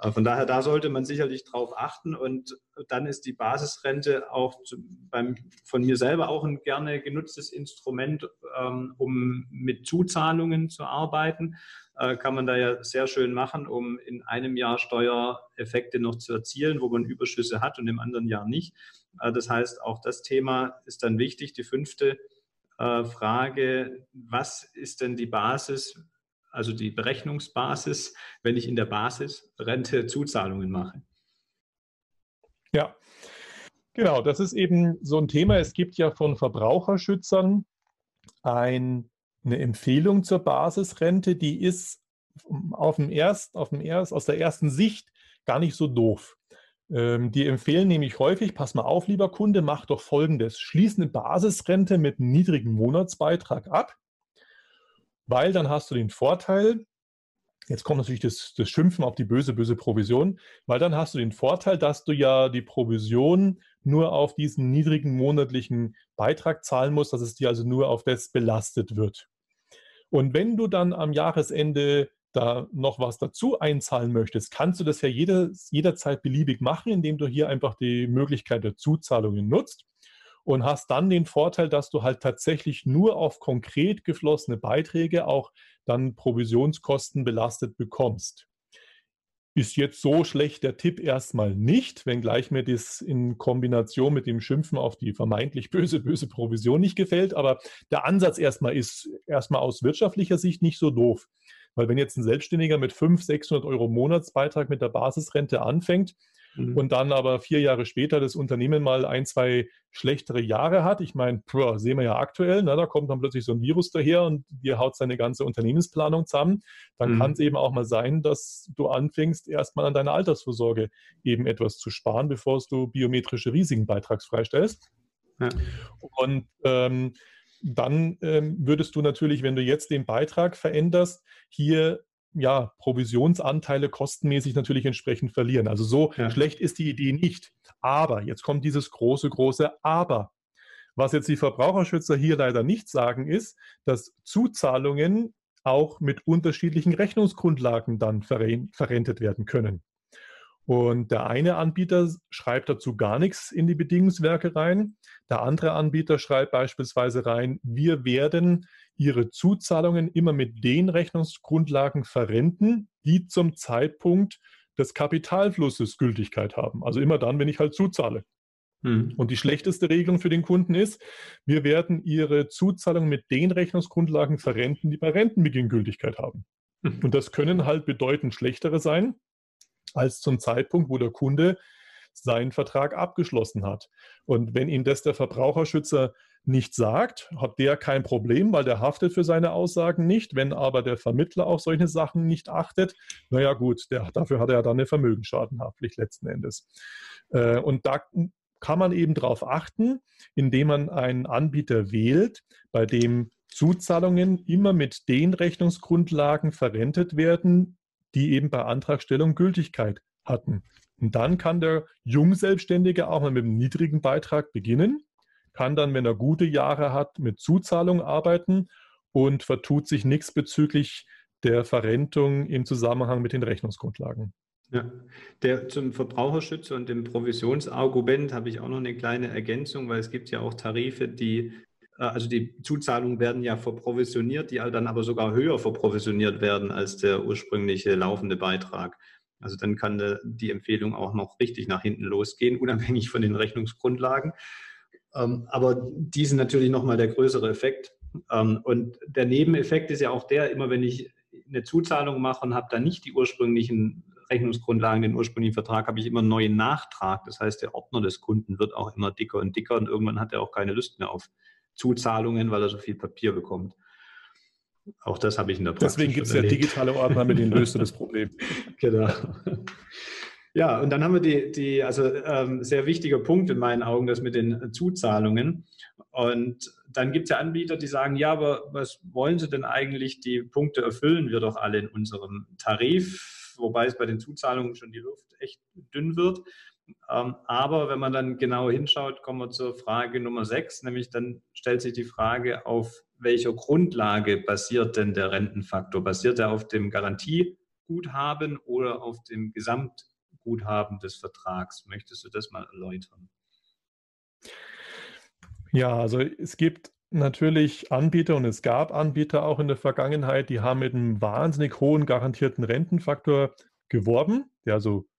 Äh, von daher, da sollte man sicherlich drauf achten und dann ist die Basisrente auch beim, von mir selber auch ein gerne genutztes Instrument, ähm, um mit Zuzahlungen zu arbeiten. äh, kann man da ja sehr schön machen, um in einem Jahr Steuereffekte noch zu erzielen, wo man Überschüsse hat und im anderen Jahr nicht. Äh, das heißt, auch das Thema ist dann wichtig. Die fünfte Frage, was ist denn die Basis, also die Berechnungsbasis, wenn ich in der Basisrente Zuzahlungen mache? Ja, genau, das ist eben so ein Thema. Es gibt ja von Verbraucherschützern ein, eine Empfehlung zur Basisrente, die ist auf dem erst, auf dem erst, aus der ersten Sicht gar nicht so doof. Ähm, die empfehlen nämlich häufig, pass mal auf, lieber Kunde, mach doch folgendes. Schließ eine Basisrente mit einem niedrigen Monatsbeitrag ab, weil dann hast du den Vorteil, jetzt kommt natürlich das, das Schimpfen auf die böse, böse Provision, weil dann hast du den Vorteil, dass du ja die Provision nur auf diesen niedrigen monatlichen Beitrag zahlen musst, dass es dir also nur auf das belastet wird. Und wenn du dann am Jahresende da noch was dazu einzahlen möchtest, kannst du das ja jeder, jederzeit beliebig machen, indem du hier einfach die Möglichkeit der Zuzahlungen nutzt und hast dann den Vorteil, dass du halt tatsächlich nur auf konkret geflossene Beiträge auch dann Provisionskosten belastet bekommst. Ist jetzt so schlecht der Tipp erstmal nicht, wenngleich mir das in Kombination mit dem Schimpfen auf die vermeintlich böse, böse Provision nicht gefällt. Aber der Ansatz erstmal ist erstmal aus wirtschaftlicher Sicht nicht so doof. Weil wenn jetzt ein Selbstständiger mit 500, 600 Euro Monatsbeitrag mit der Basisrente anfängt mhm. und dann aber vier Jahre später das Unternehmen mal ein, zwei schlechtere Jahre hat, ich meine, sehen wir ja aktuell, na, da kommt dann plötzlich so ein Virus daher und dir haut seine ganze Unternehmensplanung zusammen, dann mhm. kann es eben auch mal sein, dass du anfängst, erstmal an deiner Altersvorsorge eben etwas zu sparen, bevor du biometrische Risiken beitragsfrei stellst. Ja. Und ähm, dann ähm, würdest du natürlich, wenn du jetzt den Beitrag veränderst, hier ja, Provisionsanteile kostenmäßig natürlich entsprechend verlieren. Also so ja. schlecht ist die Idee nicht. Aber, jetzt kommt dieses große, große Aber. Was jetzt die Verbraucherschützer hier leider nicht sagen, ist, dass Zuzahlungen auch mit unterschiedlichen Rechnungsgrundlagen dann verrentet werden können. Und der eine Anbieter schreibt dazu gar nichts in die Bedingungswerke rein. Der andere Anbieter schreibt beispielsweise rein, wir werden Ihre Zuzahlungen immer mit den Rechnungsgrundlagen verrenten, die zum Zeitpunkt des Kapitalflusses Gültigkeit haben. Also immer dann, wenn ich halt zuzahle. Hm. Und die schlechteste Regelung für den Kunden ist, wir werden Ihre Zuzahlung mit den Rechnungsgrundlagen verrenten, die bei Rentenbeginn Gültigkeit haben. Hm. Und das können halt bedeutend schlechtere sein als zum Zeitpunkt, wo der Kunde seinen Vertrag abgeschlossen hat. Und wenn ihm das der Verbraucherschützer nicht sagt, hat der kein Problem, weil der haftet für seine Aussagen nicht. Wenn aber der Vermittler auf solche Sachen nicht achtet, naja gut, der, dafür hat er ja dann eine Vermögensschadenhaftpflicht letzten Endes. Äh, und da kann man eben darauf achten, indem man einen Anbieter wählt, bei dem Zuzahlungen immer mit den Rechnungsgrundlagen verrentet werden, die eben bei Antragstellung Gültigkeit hatten. Und dann kann der Jungselbstständige auch mal mit einem niedrigen Beitrag beginnen, kann dann, wenn er gute Jahre hat, mit Zuzahlung arbeiten und vertut sich nichts bezüglich der Verrentung im Zusammenhang mit den Rechnungsgrundlagen. Ja, der, zum Verbraucherschutz und dem Provisionsargument habe ich auch noch eine kleine Ergänzung, weil es gibt ja auch Tarife, die also die Zuzahlungen werden ja verprovisioniert, die dann aber sogar höher verprovisioniert werden als der ursprüngliche laufende Beitrag. Also dann kann die Empfehlung auch noch richtig nach hinten losgehen, unabhängig von den Rechnungsgrundlagen. Ähm, aber die sind natürlich nochmal der größere Effekt. Ähm, und der Nebeneffekt ist ja auch der, immer wenn ich eine Zuzahlung mache und habe da nicht die ursprünglichen Rechnungsgrundlagen, den ursprünglichen Vertrag, habe ich immer einen neuen Nachtrag. Das heißt, der Ordner des Kunden wird auch immer dicker und dicker und irgendwann hat er auch keine Lust mehr auf Zuzahlungen, weil er so viel Papier bekommt. Auch das habe ich in der Praxis Deswegen gibt es ja digitale Ordner, mit denen löst du das Problem. genau. Ja, und dann haben wir die, die also ähm, sehr wichtiger Punkt in meinen Augen, das mit den Zuzahlungen. Und dann gibt es ja Anbieter, die sagen, ja, aber was wollen Sie denn eigentlich? Die Punkte erfüllen wir doch alle in unserem Tarif, wobei es bei den Zuzahlungen schon die Luft echt dünn wird. Ähm, aber wenn man dann genau hinschaut, kommen wir zur Frage Nummer sechs, nämlich dann stellt sich die Frage, auf welcher Grundlage basiert denn der Rentenfaktor? Basiert er auf dem Garantieguthaben oder auf dem Gesamtguthaben des Vertrags? Möchtest du das mal erläutern? Ja, also es gibt natürlich Anbieter und es gab Anbieter auch in der Vergangenheit, die haben mit einem wahnsinnig hohen garantierten Rentenfaktor geworben, der also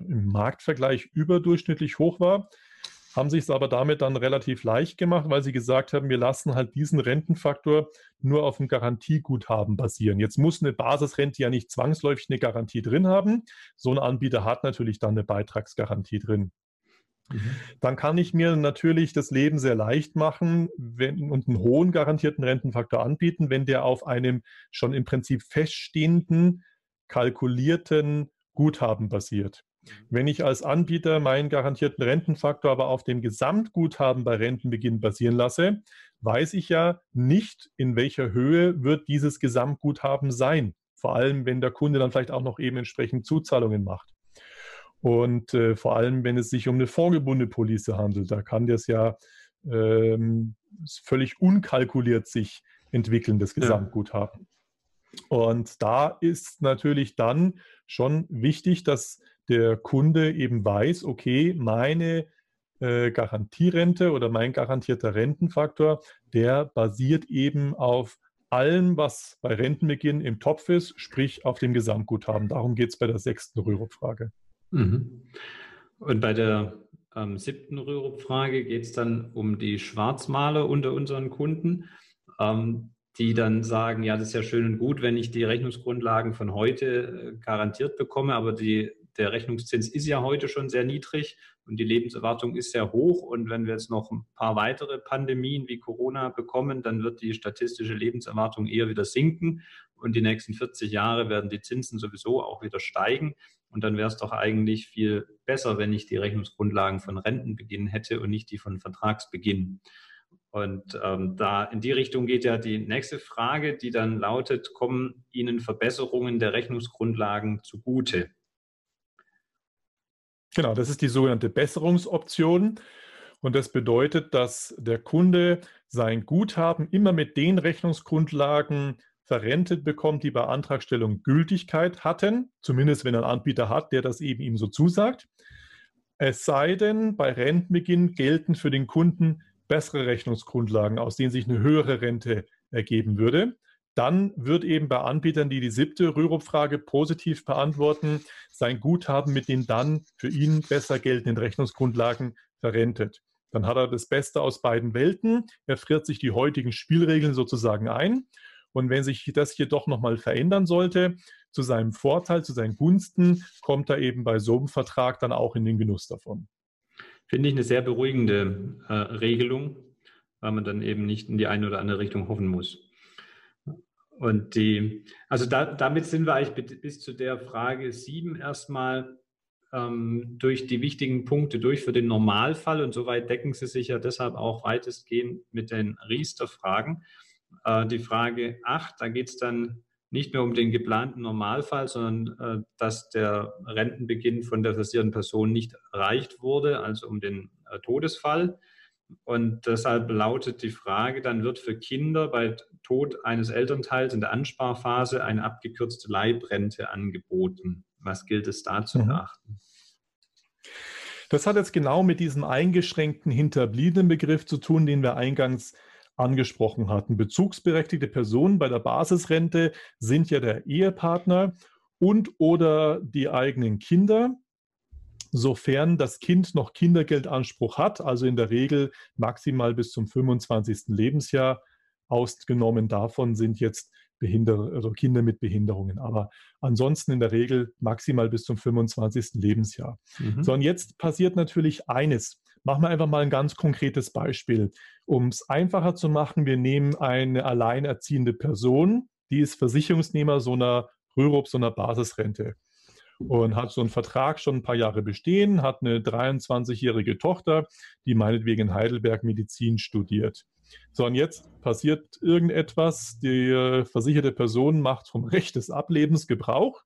im Marktvergleich überdurchschnittlich hoch war, haben sich es aber damit dann relativ leicht gemacht, weil sie gesagt haben, wir lassen halt diesen Rentenfaktor nur auf dem Garantieguthaben basieren. Jetzt muss eine Basisrente ja nicht zwangsläufig eine Garantie drin haben. So ein Anbieter hat natürlich dann eine Beitragsgarantie drin. Mhm. Dann kann ich mir natürlich das Leben sehr leicht machen wenn, und einen hohen garantierten Rentenfaktor anbieten, wenn der auf einem schon im Prinzip feststehenden, kalkulierten Guthaben basiert. Mhm. Wenn ich als Anbieter meinen garantierten Rentenfaktor aber auf dem Gesamtguthaben bei Rentenbeginn basieren lasse, weiß ich ja nicht, in welcher Höhe wird dieses Gesamtguthaben sein. Vor allem, wenn der Kunde dann vielleicht auch noch eben entsprechend Zuzahlungen macht. Und äh, vor allem, wenn es sich um eine vorgebundene Police handelt, da kann das ja ähm, völlig unkalkuliert sich entwickeln, das Gesamtguthaben. Ja. Und da ist natürlich dann schon wichtig, dass der Kunde eben weiß, okay, meine äh, Garantierente oder mein garantierter Rentenfaktor, der basiert eben auf allem, was bei Rentenbeginn im Topf ist, sprich auf dem Gesamtguthaben. Darum geht es bei der sechsten Rürup-Frage. Mhm. Und bei der ähm, siebten Rürup-Frage geht es dann um die Schwarzmaler unter unseren Kunden, ähm, die dann sagen, ja, das ist ja schön und gut, wenn ich die Rechnungsgrundlagen von heute äh, garantiert bekomme, aber die, der Rechnungszins ist ja heute schon sehr niedrig und die Lebenserwartung ist sehr hoch. Und wenn wir jetzt noch ein paar weitere Pandemien wie Corona bekommen, dann wird die statistische Lebenserwartung eher wieder sinken und die nächsten 40 Jahre werden die Zinsen sowieso auch wieder steigen. Und dann wäre es doch eigentlich viel besser, wenn ich die Rechnungsgrundlagen von Rentenbeginn hätte und nicht die von Vertragsbeginn. Und ähm, da in die Richtung geht ja die nächste Frage, die dann lautet, kommen Ihnen Verbesserungen der Rechnungsgrundlagen zugute? Genau, das ist die sogenannte Besserungsoption. Und das bedeutet, dass der Kunde sein Guthaben immer mit den Rechnungsgrundlagen verrentet bekommt, die bei Antragstellung Gültigkeit hatten, zumindest wenn er einen Anbieter hat, der das eben ihm so zusagt. Es sei denn, bei Rentenbeginn gelten für den Kunden bessere Rechnungsgrundlagen, aus denen sich eine höhere Rente ergeben würde. Dann wird eben bei Anbietern, die die siebte Rürup-Frage positiv beantworten, sein Guthaben mit den dann für ihn besser geltenden Rechnungsgrundlagen verrentet. Dann hat er das Beste aus beiden Welten. Er friert sich die heutigen Spielregeln sozusagen ein und wenn sich das jedoch nochmal verändern sollte, zu seinem Vorteil, zu seinen Gunsten, kommt er eben bei so einem Vertrag dann auch in den Genuss davon. Finde ich eine sehr beruhigende äh, Regelung, weil man dann eben nicht in die eine oder andere Richtung hoffen muss. Und die, also da, damit sind wir eigentlich bis zu der Frage 7 erstmal ähm, durch die wichtigen Punkte durch für den Normalfall und soweit decken sie sich ja deshalb auch weitestgehend mit den Riester-Fragen. Äh, die Frage 8, da geht es dann nicht mehr um den geplanten Normalfall, sondern äh, dass der Rentenbeginn von der versierten Person nicht erreicht wurde, also um den äh, Todesfall. Und deshalb lautet die Frage, dann wird für Kinder bei Tod eines Elternteils in der Ansparphase eine abgekürzte Leibrente angeboten. Was gilt es da zu mhm. beachten? Das hat jetzt genau mit diesem eingeschränkten hinterbliebenen Begriff zu tun, den wir eingangs angesprochen hatten. Bezugsberechtigte Personen bei der Basisrente sind ja der Ehepartner und oder die eigenen Kinder, sofern das Kind noch Kindergeldanspruch hat, also in der Regel maximal bis zum 25. Lebensjahr. Ausgenommen davon sind jetzt Behinder also Kinder mit Behinderungen, aber ansonsten in der Regel maximal bis zum 25. Lebensjahr. Mhm. So, und jetzt passiert natürlich eines. Machen wir einfach mal ein ganz konkretes Beispiel. Um es einfacher zu machen, wir nehmen eine alleinerziehende Person, die ist Versicherungsnehmer so einer Rürup, so einer Basisrente und hat so einen Vertrag schon ein paar Jahre bestehen, hat eine 23-jährige Tochter, die meinetwegen in Heidelberg Medizin studiert. So, und jetzt passiert irgendetwas, die äh, versicherte Person macht vom Recht des Ablebens Gebrauch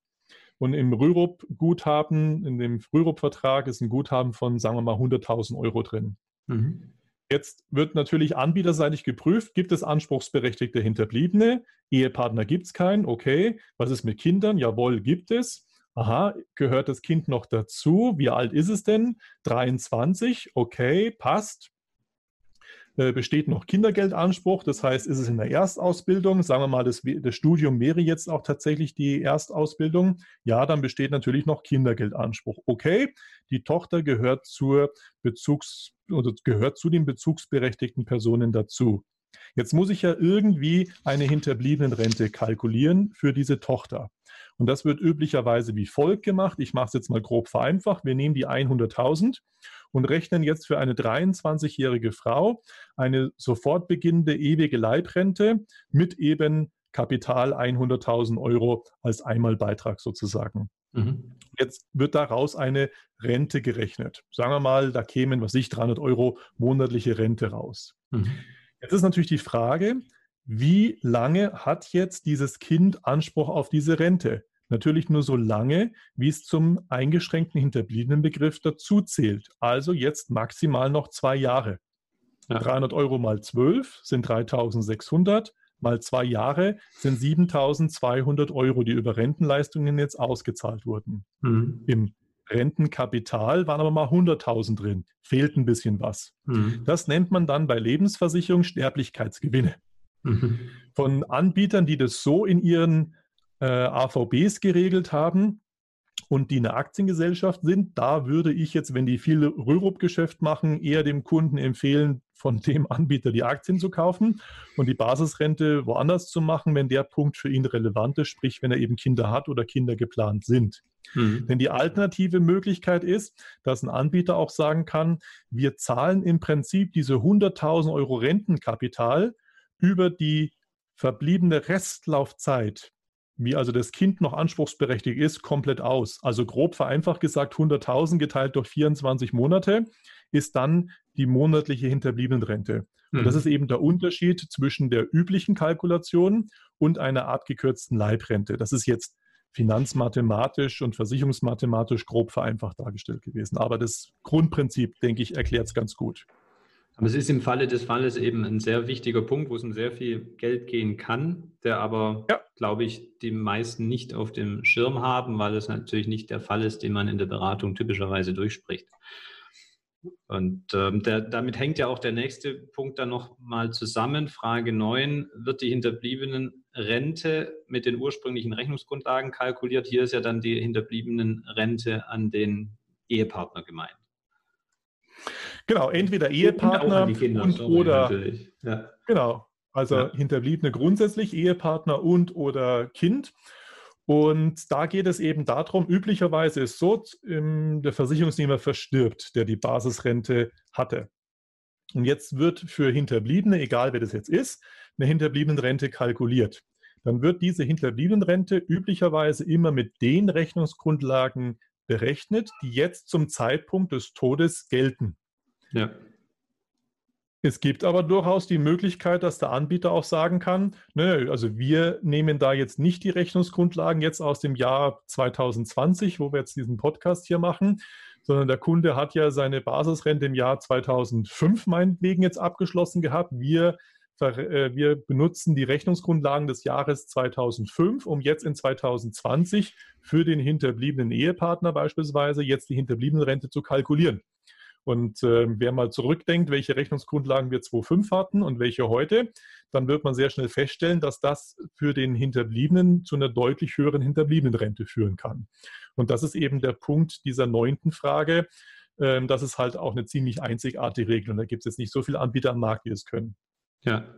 und im Rürup-Guthaben, in dem Rürup-Vertrag ist ein Guthaben von, sagen wir mal, 100.000 Euro drin. Mhm. Jetzt wird natürlich anbieterseitig geprüft, gibt es anspruchsberechtigte Hinterbliebene? Ehepartner gibt es keinen, okay. Was ist mit Kindern? Jawohl, gibt es. Aha, gehört das Kind noch dazu? Wie alt ist es denn? 23, okay, passt. Äh, besteht noch Kindergeldanspruch. Das heißt, ist es in der Erstausbildung, sagen wir mal, das, das Studium wäre jetzt auch tatsächlich die Erstausbildung, ja, dann besteht natürlich noch Kindergeldanspruch. Okay, die Tochter gehört zur Bezugs- oder gehört zu den bezugsberechtigten Personen dazu. Jetzt muss ich ja irgendwie eine Hinterbliebenenrente kalkulieren für diese Tochter. Und das wird üblicherweise wie folgt gemacht. Ich mache es jetzt mal grob vereinfacht. Wir nehmen die 100.000 und rechnen jetzt für eine 23-jährige Frau eine sofort beginnende ewige Leibrente mit eben Kapital 100.000 Euro als Einmalbeitrag sozusagen. Mhm. Jetzt wird daraus eine Rente gerechnet. Sagen wir mal, da kämen, was ich, 300 Euro monatliche Rente raus. Mhm. Jetzt ist natürlich die Frage, wie lange hat jetzt dieses Kind Anspruch auf diese Rente? Natürlich nur so lange, wie es zum eingeschränkten Hinterbliebenenbegriff dazu zählt. Also jetzt maximal noch zwei Jahre. Ja. 300 Euro mal 12 sind 3600, mal zwei Jahre sind 7200 Euro, die über Rentenleistungen jetzt ausgezahlt wurden. Mhm. Im Rentenkapital waren aber mal 100.000 drin. Fehlt ein bisschen was. Mhm. Das nennt man dann bei Lebensversicherung Sterblichkeitsgewinne. Mhm. Von Anbietern, die das so in ihren äh, AVBs geregelt haben und die eine Aktiengesellschaft sind, da würde ich jetzt, wenn die viel Rürup-Geschäft machen, eher dem Kunden empfehlen, von dem Anbieter die Aktien zu kaufen und die Basisrente woanders zu machen, wenn der Punkt für ihn relevant ist, sprich wenn er eben Kinder hat oder Kinder geplant sind. Mhm. Denn die alternative Möglichkeit ist, dass ein Anbieter auch sagen kann, wir zahlen im Prinzip diese 100.000 Euro Rentenkapital über die verbliebene Restlaufzeit wie also das Kind noch anspruchsberechtigt ist, komplett aus. Also grob vereinfacht gesagt, 100.000 geteilt durch 24 Monate ist dann die monatliche Hinterbliebenenrente. Und das mhm. ist eben der Unterschied zwischen der üblichen Kalkulation und einer abgekürzten Leibrente. Das ist jetzt finanzmathematisch und versicherungsmathematisch grob vereinfacht dargestellt gewesen. Aber das Grundprinzip, denke ich, erklärt es ganz gut. Aber es ist im Falle des Falles eben ein sehr wichtiger Punkt, wo es um sehr viel Geld gehen kann, der aber, ja. glaube ich, die meisten nicht auf dem Schirm haben, weil es natürlich nicht der Fall ist, den man in der Beratung typischerweise durchspricht. Und ähm, der, damit hängt ja auch der nächste Punkt dann noch mal zusammen. Frage 9, wird die hinterbliebenen Rente mit den ursprünglichen Rechnungsgrundlagen kalkuliert? Hier ist ja dann die hinterbliebenen Rente an den Ehepartner gemeint. Genau, entweder Ehepartner und, Kinder, und oder ja. genau, also ja. Hinterbliebene grundsätzlich Ehepartner und oder Kind. Und da geht es eben darum, üblicherweise ist so, der Versicherungsnehmer verstirbt, der die Basisrente hatte. Und jetzt wird für Hinterbliebene, egal wer das jetzt ist, eine Hinterbliebenenrente kalkuliert. Dann wird diese Hinterbliebenenrente üblicherweise immer mit den Rechnungsgrundlagen berechnet, die jetzt zum Zeitpunkt des Todes gelten. Ja. Es gibt aber durchaus die Möglichkeit, dass der Anbieter auch sagen kann, nö, also wir nehmen da jetzt nicht die Rechnungsgrundlagen jetzt aus dem Jahr 2020, wo wir jetzt diesen Podcast hier machen, sondern der Kunde hat ja seine Basisrente im Jahr 2005 meinetwegen jetzt abgeschlossen gehabt. Wir, äh, wir benutzen die Rechnungsgrundlagen des Jahres 2005, um jetzt in 2020 für den hinterbliebenen Ehepartner beispielsweise jetzt die hinterbliebene Rente zu kalkulieren. Und äh, wer mal zurückdenkt, welche Rechnungsgrundlagen wir 2.5 hatten und welche heute, dann wird man sehr schnell feststellen, dass das für den Hinterbliebenen zu einer deutlich höheren Hinterbliebenenrente führen kann. Und das ist eben der Punkt dieser neunten Frage. Äh, das ist halt auch eine ziemlich einzigartige Regelung. Da gibt es jetzt nicht so viele Anbieter am Markt, die es können. Ja,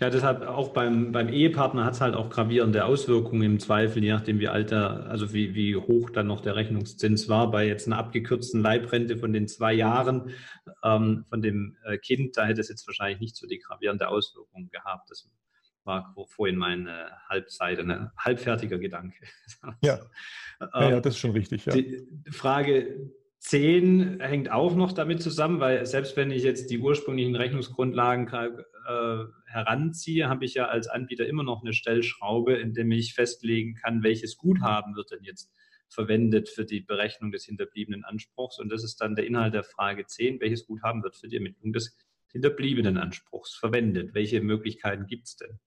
ja, deshalb auch beim, beim Ehepartner hat es halt auch gravierende Auswirkungen im Zweifel, je nachdem wie alter, also wie, wie hoch dann noch der Rechnungszins war. Bei jetzt einer abgekürzten Leibrente von den zwei Jahren ähm, von dem äh, Kind, da hätte es jetzt wahrscheinlich nicht so die gravierende Auswirkung gehabt. Das war vorhin meine Halbseite, ein halbfertiger Gedanke. Ja. ja, ja, das ist schon richtig. Ja. Die Frage 10 hängt auch noch damit zusammen, weil selbst wenn ich jetzt die ursprünglichen Rechnungsgrundlagen äh, heranziehe, habe ich ja als Anbieter immer noch eine Stellschraube, in der ich festlegen kann, welches Guthaben wird denn jetzt verwendet für die Berechnung des hinterbliebenen Anspruchs. Und das ist dann der Inhalt der Frage 10. Welches Guthaben wird für die Ermittlung des hinterbliebenen Anspruchs verwendet? Welche Möglichkeiten gibt es denn?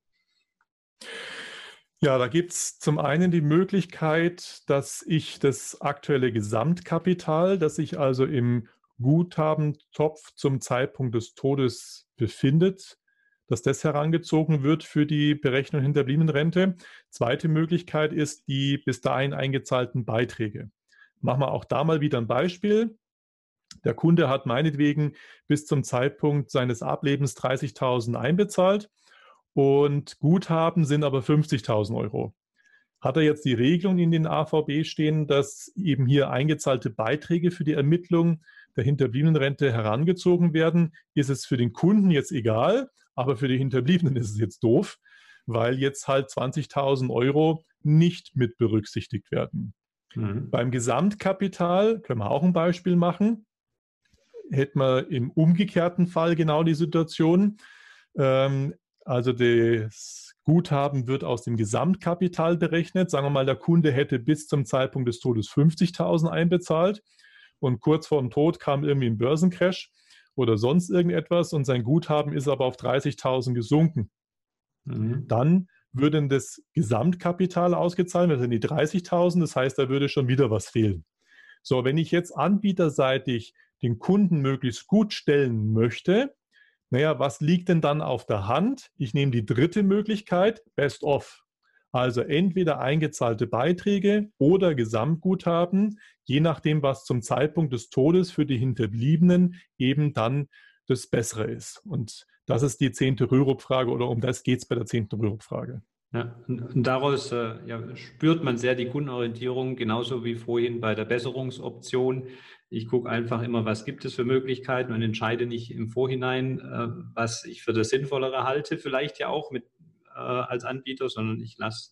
Ja, da gibt es zum einen die Möglichkeit, dass ich das aktuelle Gesamtkapital, das ich also im Guthabentopf zum Zeitpunkt des Todes befindet, dass das herangezogen wird für die Berechnung Hinterbliebenenrente. Zweite Möglichkeit ist die bis dahin eingezahlten Beiträge. Machen wir auch da mal wieder ein Beispiel. Der Kunde hat meinetwegen bis zum Zeitpunkt seines Ablebens 30.000 einbezahlt und Guthaben sind aber 50.000 Euro. Hat er jetzt die Regelung in den AVB stehen, dass eben hier eingezahlte Beiträge für die Ermittlung der Hinterbliebenenrente herangezogen werden, ist es für den Kunden jetzt egal, aber für die Hinterbliebenen ist es jetzt doof, weil jetzt halt 20.000 Euro nicht mit berücksichtigt werden. Mhm. Beim Gesamtkapital können wir auch ein Beispiel machen. Hätten wir im umgekehrten Fall genau die Situation. Ähm, also das Guthaben wird aus dem Gesamtkapital berechnet. Sagen wir mal, der Kunde hätte bis zum Zeitpunkt des Todes 50.000 einbezahlt und kurz vor dem Tod kam irgendwie ein Börsencrash oder sonst irgendetwas und sein Guthaben ist aber auf 30.000 gesunken. Mhm. Dann würden das Gesamtkapital ausgezahlt, das sind die 30.000, das heißt, da würde schon wieder was fehlen. So, wenn ich jetzt anbieterseitig den Kunden möglichst gut stellen möchte, naja, was liegt denn dann auf der Hand? Ich nehme die dritte Möglichkeit, Best of. Also entweder eingezahlte Beiträge oder Gesamtguthaben, je nachdem, was zum Zeitpunkt des Todes für die Hinterbliebenen eben dann das Bessere ist. Und das ist die zehnte Rürup-Frage oder um das geht es bei der zehnten Rürup-Frage. Ja, und daraus äh, ja, spürt man sehr die Kundenorientierung, genauso wie vorhin bei der Besserungsoption. Ich gucke einfach immer, was gibt es für Möglichkeiten und entscheide nicht im Vorhinein, äh, was ich für das Sinnvollere halte, vielleicht ja auch mit äh, als Anbieter, sondern ich lasse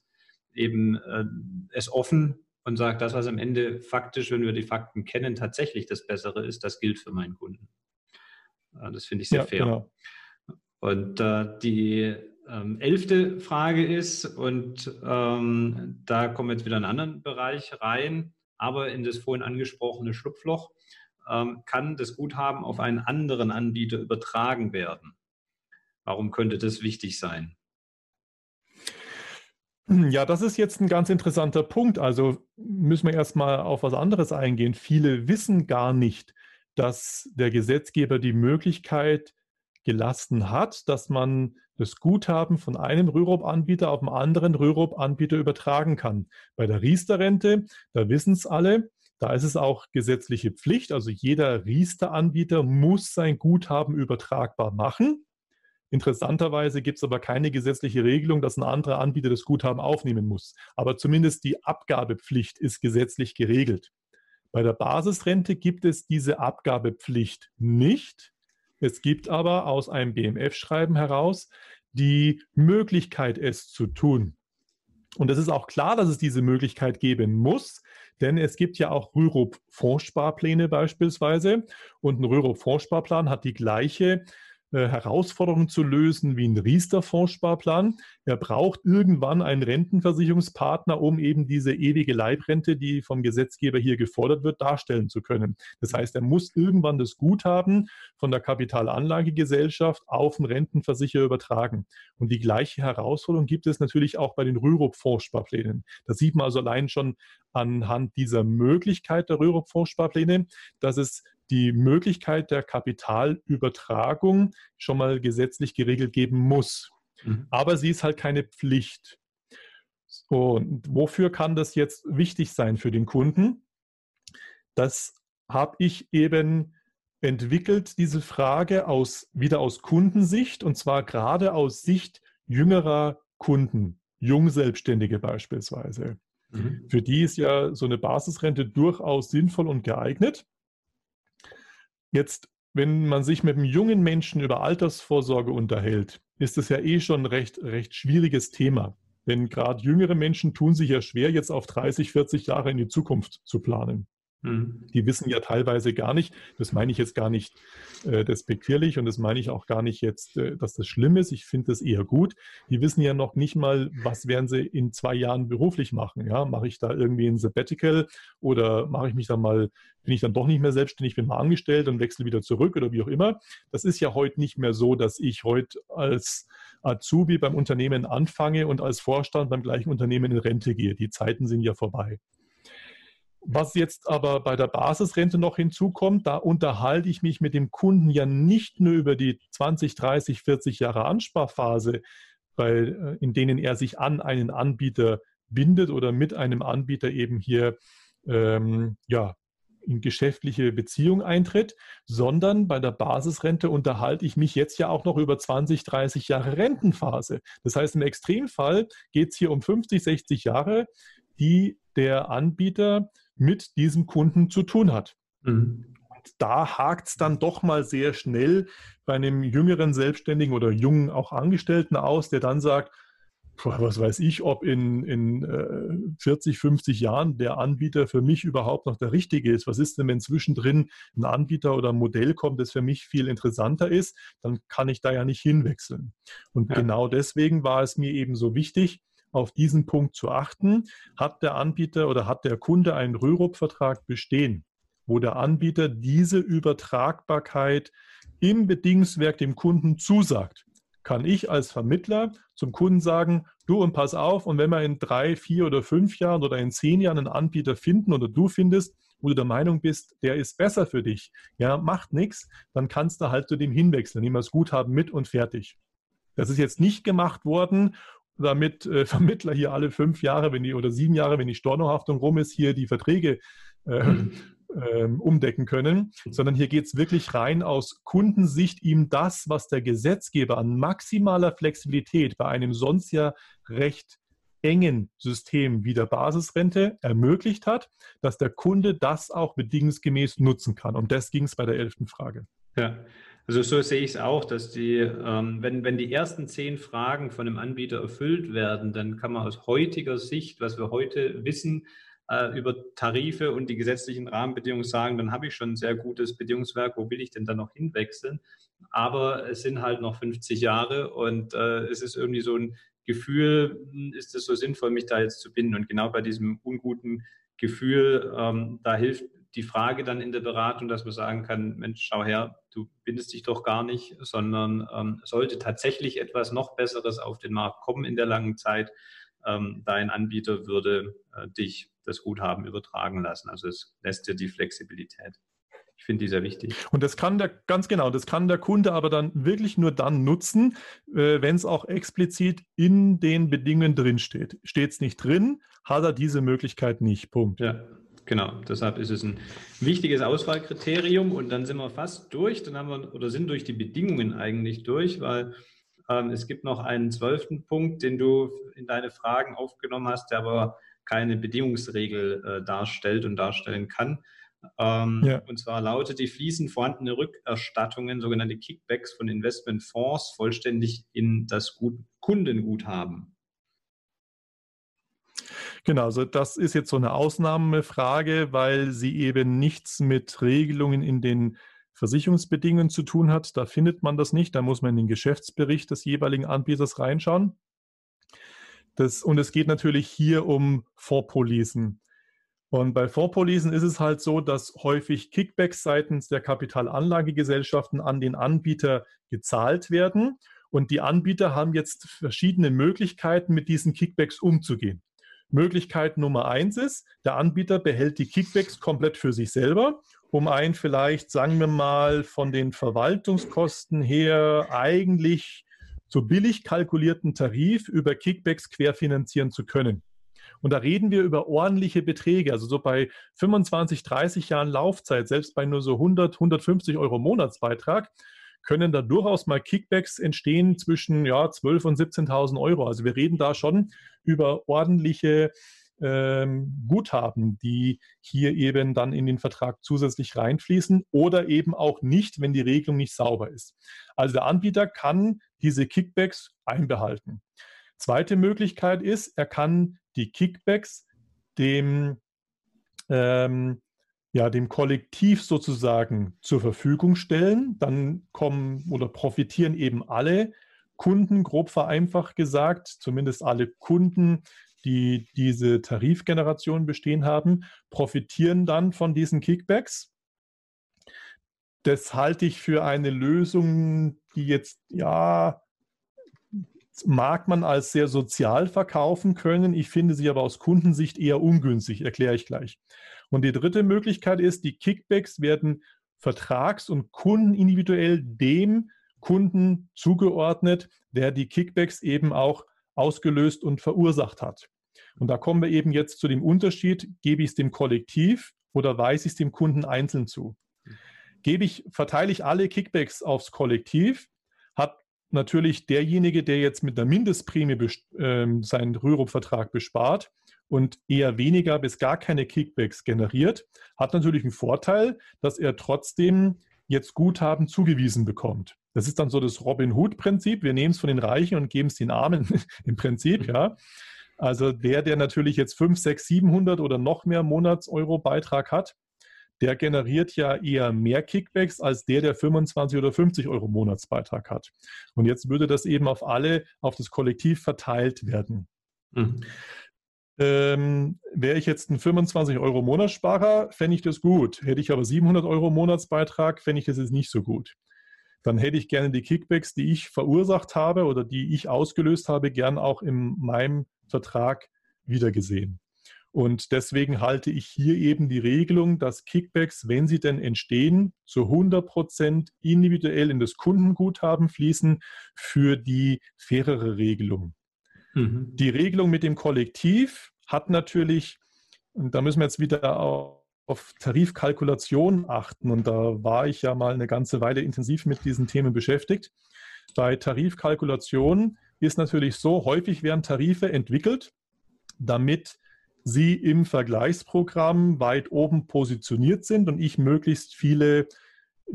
eben äh, es offen und sage, das, was am Ende faktisch, wenn wir die Fakten kennen, tatsächlich das Bessere ist, das gilt für meinen Kunden. Äh, das finde ich sehr ja, fair. Genau. Und äh, die ähm, elfte Frage ist, und ähm, da kommen wir jetzt wieder in einen anderen Bereich rein, aber in das vorhin angesprochene Schlupfloch, ähm, kann das Guthaben auf einen anderen Anbieter übertragen werden. Warum könnte das wichtig sein? Ja, das ist jetzt ein ganz interessanter Punkt. Also müssen wir erstmal auf was anderes eingehen. Viele wissen gar nicht, dass der Gesetzgeber die Möglichkeit gelassen hat, dass man das Guthaben von einem Rürup-Anbieter auf einen anderen Rürup-Anbieter übertragen kann. Bei der Riester-Rente, da wissen es alle, da ist es auch gesetzliche Pflicht. Also jeder Riester-Anbieter muss sein Guthaben übertragbar machen. Interessanterweise gibt es aber keine gesetzliche Regelung, dass ein anderer Anbieter das Guthaben aufnehmen muss. Aber zumindest die Abgabepflicht ist gesetzlich geregelt. Bei der Basisrente gibt es diese Abgabepflicht nicht. Es gibt aber aus einem BMF-Schreiben heraus die Möglichkeit, es zu tun. Und es ist auch klar, dass es diese Möglichkeit geben muss, denn es gibt ja auch Rürup-Fondssparpläne beispielsweise. Und ein Rürup-Fondssparplan hat die gleiche Herausforderungen zu lösen wie ein Riester-Fondssparplan. Er braucht irgendwann einen Rentenversicherungspartner, um eben diese ewige Leibrente, die vom Gesetzgeber hier gefordert wird, darstellen zu können. Das heißt, er muss irgendwann das Guthaben von der Kapitalanlagegesellschaft auf den Rentenversicherer übertragen. Und die gleiche Herausforderung gibt es natürlich auch bei den Rürup-Fondssparplänen. Da sieht man also allein schon anhand dieser Möglichkeit der Rürup-Fondssparpläne, dass es die Möglichkeit der Kapitalübertragung schon mal gesetzlich geregelt geben muss. Mhm. Aber sie ist halt keine Pflicht. Und wofür kann das jetzt wichtig sein für den Kunden? Das habe ich eben entwickelt, diese Frage aus, wieder aus Kundensicht und zwar gerade aus Sicht jüngerer Kunden, Jungselbstständige beispielsweise. Mhm. Für die ist ja so eine Basisrente durchaus sinnvoll und geeignet. Jetzt, wenn man sich mit einem jungen Menschen über Altersvorsorge unterhält, ist das ja eh schon ein recht, recht schwieriges Thema. Denn gerade jüngere Menschen tun sich ja schwer, jetzt auf 30, 40 Jahre in die Zukunft zu planen. Mhm. Die wissen ja teilweise gar nicht, das meine ich jetzt gar nicht äh, despektierlich und das meine ich auch gar nicht jetzt, äh, dass das schlimm ist. Ich finde das eher gut. Die wissen ja noch nicht mal, was werden sie in zwei Jahren beruflich machen. Ja, mache ich da irgendwie ein Sabbatical oder mache ich mich dann mal, bin ich dann doch nicht mehr selbstständig, bin mal angestellt und wechsle wieder zurück oder wie auch immer. Das ist ja heute nicht mehr so, dass ich heute als Azubi beim Unternehmen anfange und als Vorstand beim gleichen Unternehmen in Rente gehe. Die Zeiten sind ja vorbei. Was jetzt aber bei der Basisrente noch hinzukommt, da unterhalte ich mich mit dem Kunden ja nicht nur über die 20, 30, 40 Jahre Ansparphase, weil, äh, in denen er sich an einen Anbieter bindet oder mit einem Anbieter eben hier ähm, ja, in geschäftliche Beziehung eintritt, sondern bei der Basisrente unterhalte ich mich jetzt ja auch noch über 20, 30 Jahre Rentenphase. Das heißt, im Extremfall geht es hier um 50, 60 Jahre, die der Anbieter mit diesem Kunden zu tun hat. Mhm. Und da hakt es dann doch mal sehr schnell bei einem jüngeren Selbstständigen oder jungen auch Angestellten aus, der dann sagt, was weiß ich, ob in, in 40, äh, 50 Jahren der Anbieter für mich überhaupt noch der richtige ist. Was ist denn, wenn zwischendrin ein Anbieter oder ein Modell kommt, das für mich viel interessanter ist? Dann kann ich da ja nicht hinwechseln. Und ja. genau deswegen war es mir eben so wichtig, auf diesen Punkt zu achten. Hat der Anbieter oder hat der Kunde einen Rürup-Vertrag bestehen, wo der Anbieter diese Übertragbarkeit im Bedingungswerk dem Kunden zusagt? Kann ich als Vermittler zum Kunden sagen, du und pass auf, und wenn wir in drei, vier oder fünf Jahren oder in zehn Jahren einen Anbieter finden oder du findest, wo du der Meinung bist, der ist besser für dich, ja, macht nichts, dann kannst du halt zu dem hinwechseln, nehmen wir das Guthaben mit und fertig. Das ist jetzt nicht gemacht worden damit äh, Vermittler hier alle fünf Jahre, wenn die oder sieben Jahre, wenn die Stornohaftung rum ist, hier die Verträge äh, äh, umdecken können, sondern hier geht es wirklich rein aus Kundensicht, ihm das, was der Gesetzgeber an maximaler Flexibilität bei einem sonst ja recht engen System wie der Basisrente ermöglicht hat, dass der Kunde das auch bedingungsgemäß nutzen kann. Und das ging es bei der elften Frage. Ja, also so sehe ich es auch, dass die, ähm, wenn, wenn die ersten zehn Fragen von einem Anbieter erfüllt werden, dann kann man aus heutiger Sicht, was wir heute wissen, äh, über Tarife und die gesetzlichen Rahmenbedingungen sagen, dann habe ich schon ein sehr gutes Bedingungswerk, wo will ich denn dann noch hinwechseln? Aber es sind halt noch 50 Jahre und äh, es ist irgendwie so ein Gefühl, hm, ist es so sinnvoll, mich da jetzt zu binden? Und genau bei diesem unguten Gefühl, ähm, da hilft die Frage dann in der Beratung, dass man sagen kann, Mensch, schau her, du bindest dich doch gar nicht, sondern ähm, sollte tatsächlich etwas noch Besseres auf den Markt kommen in der langen Zeit, ähm, dein Anbieter würde äh, dich das Guthaben übertragen lassen. Also es lässt dir die Flexibilität. Ich finde die sehr wichtig. Und das kann der, ganz genau, das kann der Kunde aber dann wirklich nur dann nutzen, äh, wenn es auch explizit in den Bedingungen drinsteht. Steht es nicht drin, hat er diese Möglichkeit nicht. Punkt. Ja, Genau, deshalb ist es ein wichtiges Auswahlkriterium und dann sind wir fast durch, dann haben wir oder sind durch die Bedingungen eigentlich durch, weil ähm, es gibt noch einen zwölften Punkt, den du in deine Fragen aufgenommen hast, der aber keine Bedingungsregel äh, darstellt und darstellen kann. Ähm, ja. Und zwar lautet die fließend vorhandene Rückerstattungen, sogenannte Kickbacks von Investmentfonds, vollständig in das Gut Kundenguthaben. Genau, also das ist jetzt so eine Ausnahmefrage, weil sie eben nichts mit Regelungen in den Versicherungsbedingungen zu tun hat. Da findet man das nicht. Da muss man in den Geschäftsbericht des jeweiligen Anbieters reinschauen. Das, und es geht natürlich hier um Vorpolisen. Und bei Vorpolisen ist es halt so, dass häufig Kickbacks seitens der Kapitalanlagegesellschaften an den Anbieter gezahlt werden. Und die Anbieter haben jetzt verschiedene Möglichkeiten, mit diesen Kickbacks umzugehen. Möglichkeit Nummer eins ist, der Anbieter behält die Kickbacks komplett für sich selber, um einen vielleicht, sagen wir mal, von den Verwaltungskosten her eigentlich so billig kalkulierten Tarif über Kickbacks querfinanzieren zu können. Und da reden wir über ordentliche Beträge, also so bei 25, 30 Jahren Laufzeit, selbst bei nur so 100, 150 Euro Monatsbeitrag, können da durchaus mal Kickbacks entstehen zwischen ja, 12.000 und 17.000 Euro. Also wir reden da schon über ordentliche ähm, Guthaben, die hier eben dann in den Vertrag zusätzlich reinfließen oder eben auch nicht, wenn die Regelung nicht sauber ist. Also der Anbieter kann diese Kickbacks einbehalten. Zweite Möglichkeit ist, er kann die Kickbacks dem ähm, ja, dem Kollektiv sozusagen zur Verfügung stellen. Dann kommen oder profitieren eben alle Kunden, grob vereinfacht gesagt, zumindest alle Kunden, die diese Tarifgeneration bestehen haben, profitieren dann von diesen Kickbacks. Das halte ich für eine Lösung, die jetzt, ja, mag man als sehr sozial verkaufen können. Ich finde sie aber aus Kundensicht eher ungünstig, erkläre ich gleich. Und die dritte Möglichkeit ist, die Kickbacks werden vertrags- und kundenindividuell dem Kunden zugeordnet, der die Kickbacks eben auch ausgelöst und verursacht hat. Und da kommen wir eben jetzt zu dem Unterschied, gebe ich es dem Kollektiv oder weise ich es dem Kunden einzeln zu. Gebe ich, verteile ich alle Kickbacks aufs Kollektiv, hat natürlich derjenige, der jetzt mit der Mindestprämie äh, seinen Rürup-Vertrag bespart und eher weniger bis gar keine Kickbacks generiert, hat natürlich einen Vorteil, dass er trotzdem jetzt Guthaben zugewiesen bekommt. Das ist dann so das Robin Hood-Prinzip. Wir nehmen es von den Reichen und geben es den Armen im Prinzip, ja. Also der, der natürlich jetzt 5, 6, 700 oder noch mehr Monats-Euro-Beitrag hat, der generiert ja eher mehr Kickbacks als der, der 25 oder 50 Euro Monatsbeitrag hat. Und jetzt würde das eben auf alle, auf das Kollektiv verteilt werden. Mhm. Ähm, Wäre ich jetzt ein 25 Euro Monatssparer, fände ich das gut. Hätte ich aber 700 Euro Monatsbeitrag, fände ich das jetzt nicht so gut. Dann hätte ich gerne die Kickbacks, die ich verursacht habe oder die ich ausgelöst habe, gern auch in meinem Vertrag wiedergesehen. Und deswegen halte ich hier eben die Regelung, dass Kickbacks, wenn sie denn entstehen, zu 100 Prozent individuell in das Kundenguthaben fließen für die fairere Regelung. Mhm. Die Regelung mit dem Kollektiv hat natürlich, und da müssen wir jetzt wieder auf, auf Tarifkalkulation achten, und da war ich ja mal eine ganze Weile intensiv mit diesen Themen beschäftigt. Bei Tarifkalkulation ist natürlich so, häufig werden Tarife entwickelt, damit sie im Vergleichsprogramm weit oben positioniert sind und ich möglichst viele,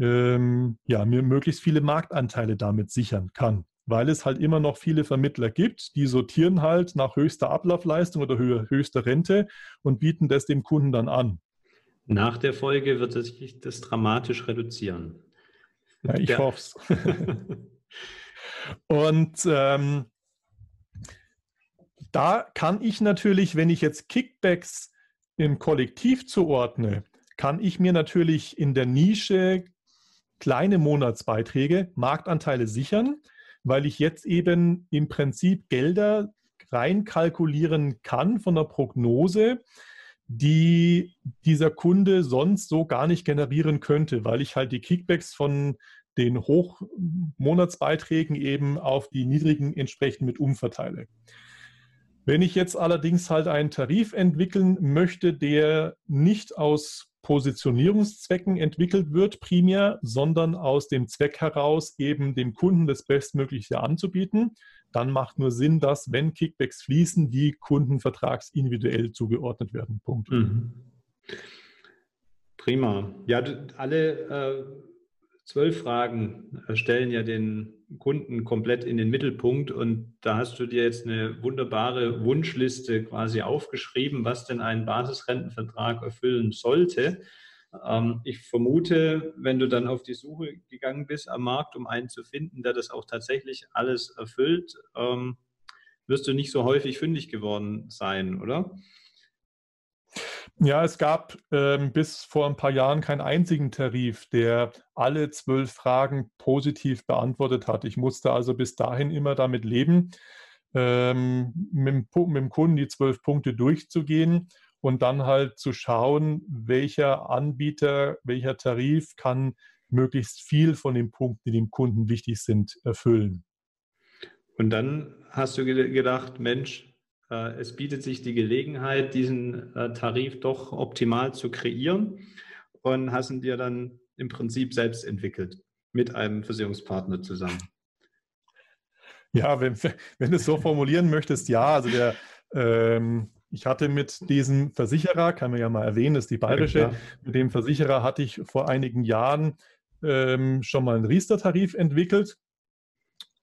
ähm, ja, mir möglichst viele Marktanteile damit sichern kann. Weil es halt immer noch viele Vermittler gibt, die sortieren halt nach höchster Ablaufleistung oder höchster Rente und bieten das dem Kunden dann an. Nach der Folge wird sich das dramatisch reduzieren. Ja, ich hoffe es. und ähm, da kann ich natürlich, wenn ich jetzt Kickbacks im Kollektiv zuordne, kann ich mir natürlich in der Nische kleine Monatsbeiträge, Marktanteile sichern, weil ich jetzt eben im Prinzip Gelder reinkalkulieren kann von der Prognose, die dieser Kunde sonst so gar nicht generieren könnte, weil ich halt die Kickbacks von den Hochmonatsbeiträgen eben auf die niedrigen entsprechend mit umverteile. Wenn ich jetzt allerdings halt einen Tarif entwickeln möchte, der nicht aus Positionierungszwecken entwickelt wird, primär, sondern aus dem Zweck heraus, eben dem Kunden das Bestmögliche anzubieten, dann macht nur Sinn, dass, wenn Kickbacks fließen, die Kunden vertragsindividuell zugeordnet werden. Punkt. Mhm. Prima. Ja, alle äh, zwölf Fragen stellen ja den Kunden komplett in den Mittelpunkt und da hast du dir jetzt eine wunderbare Wunschliste quasi aufgeschrieben, was denn ein Basisrentenvertrag erfüllen sollte. Ähm, ich vermute, wenn du dann auf die Suche gegangen bist am Markt, um einen zu finden, der das auch tatsächlich alles erfüllt, ähm, wirst du nicht so häufig fündig geworden sein, oder? Ja, es gab ähm, bis vor ein paar Jahren keinen einzigen Tarif, der alle zwölf Fragen positiv beantwortet hat. Ich musste also bis dahin immer damit leben, ähm, mit, mit dem Kunden die zwölf Punkte durchzugehen und dann halt zu schauen, welcher Anbieter, welcher Tarif kann möglichst viel von den Punkten, die dem Kunden wichtig sind, erfüllen. Und dann hast du gedacht, Mensch, es bietet sich die Gelegenheit, diesen äh, Tarif doch optimal zu kreieren und hast ihn dir dann im Prinzip selbst entwickelt mit einem Versicherungspartner zusammen. Ja, wenn, wenn du es so formulieren möchtest, ja. Also der, ähm, ich hatte mit diesem Versicherer, kann man ja mal erwähnen, das ist die Bayerische, ja, mit dem Versicherer hatte ich vor einigen Jahren ähm, schon mal einen Riester-Tarif entwickelt.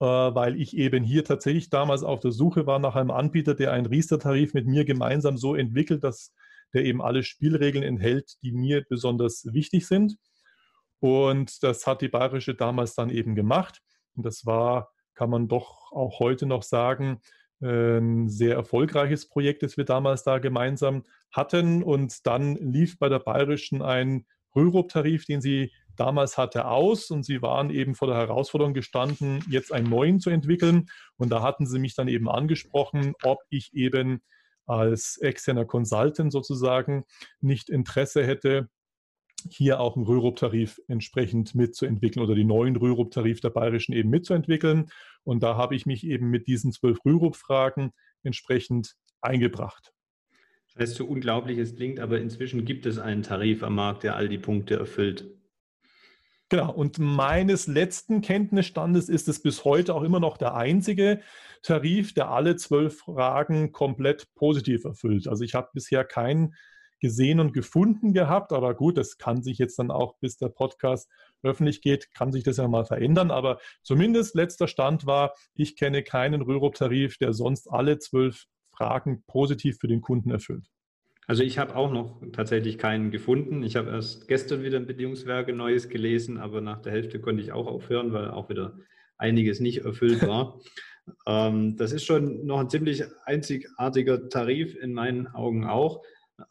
Äh, weil ich eben hier tatsächlich damals auf der Suche war nach einem Anbieter, der einen Riester-Tarif mit mir gemeinsam so entwickelt, dass der eben alle Spielregeln enthält, die mir besonders wichtig sind. Und das hat die Bayerische damals dann eben gemacht. Und das war, kann man doch auch heute noch sagen, ein sehr erfolgreiches Projekt, das wir damals da gemeinsam hatten. Und dann lief bei der Bayerischen ein Rürup-Tarif, den sie damals hatte, aus und sie waren eben vor der Herausforderung gestanden, jetzt einen neuen zu entwickeln. Und da hatten sie mich dann eben angesprochen, ob ich eben als externer Consultant sozusagen nicht Interesse hätte, hier auch einen Rürup-Tarif entsprechend mitzuentwickeln oder die neuen Rürup-Tarif der Bayerischen eben mitzuentwickeln. Und da habe ich mich eben mit diesen zwölf Rürup-Fragen entsprechend eingebracht. Das heißt, so unglaublich es klingt, aber inzwischen gibt es einen Tarif am Markt, der all die Punkte erfüllt. Genau, und meines letzten Kenntnisstandes ist es bis heute auch immer noch der einzige Tarif, der alle zwölf Fragen komplett positiv erfüllt. Also ich habe bisher keinen gesehen und gefunden gehabt, aber gut, das kann sich jetzt dann auch, bis der Podcast öffentlich geht, kann sich das ja mal verändern. Aber zumindest letzter Stand war, ich kenne keinen Rürup-Tarif, der sonst alle zwölf Fragen positiv für den Kunden erfüllt. Also ich habe auch noch tatsächlich keinen gefunden. Ich habe erst gestern wieder ein Bedingungswerke Neues gelesen, aber nach der Hälfte konnte ich auch aufhören, weil auch wieder einiges nicht erfüllt war. ähm, das ist schon noch ein ziemlich einzigartiger Tarif, in meinen Augen auch.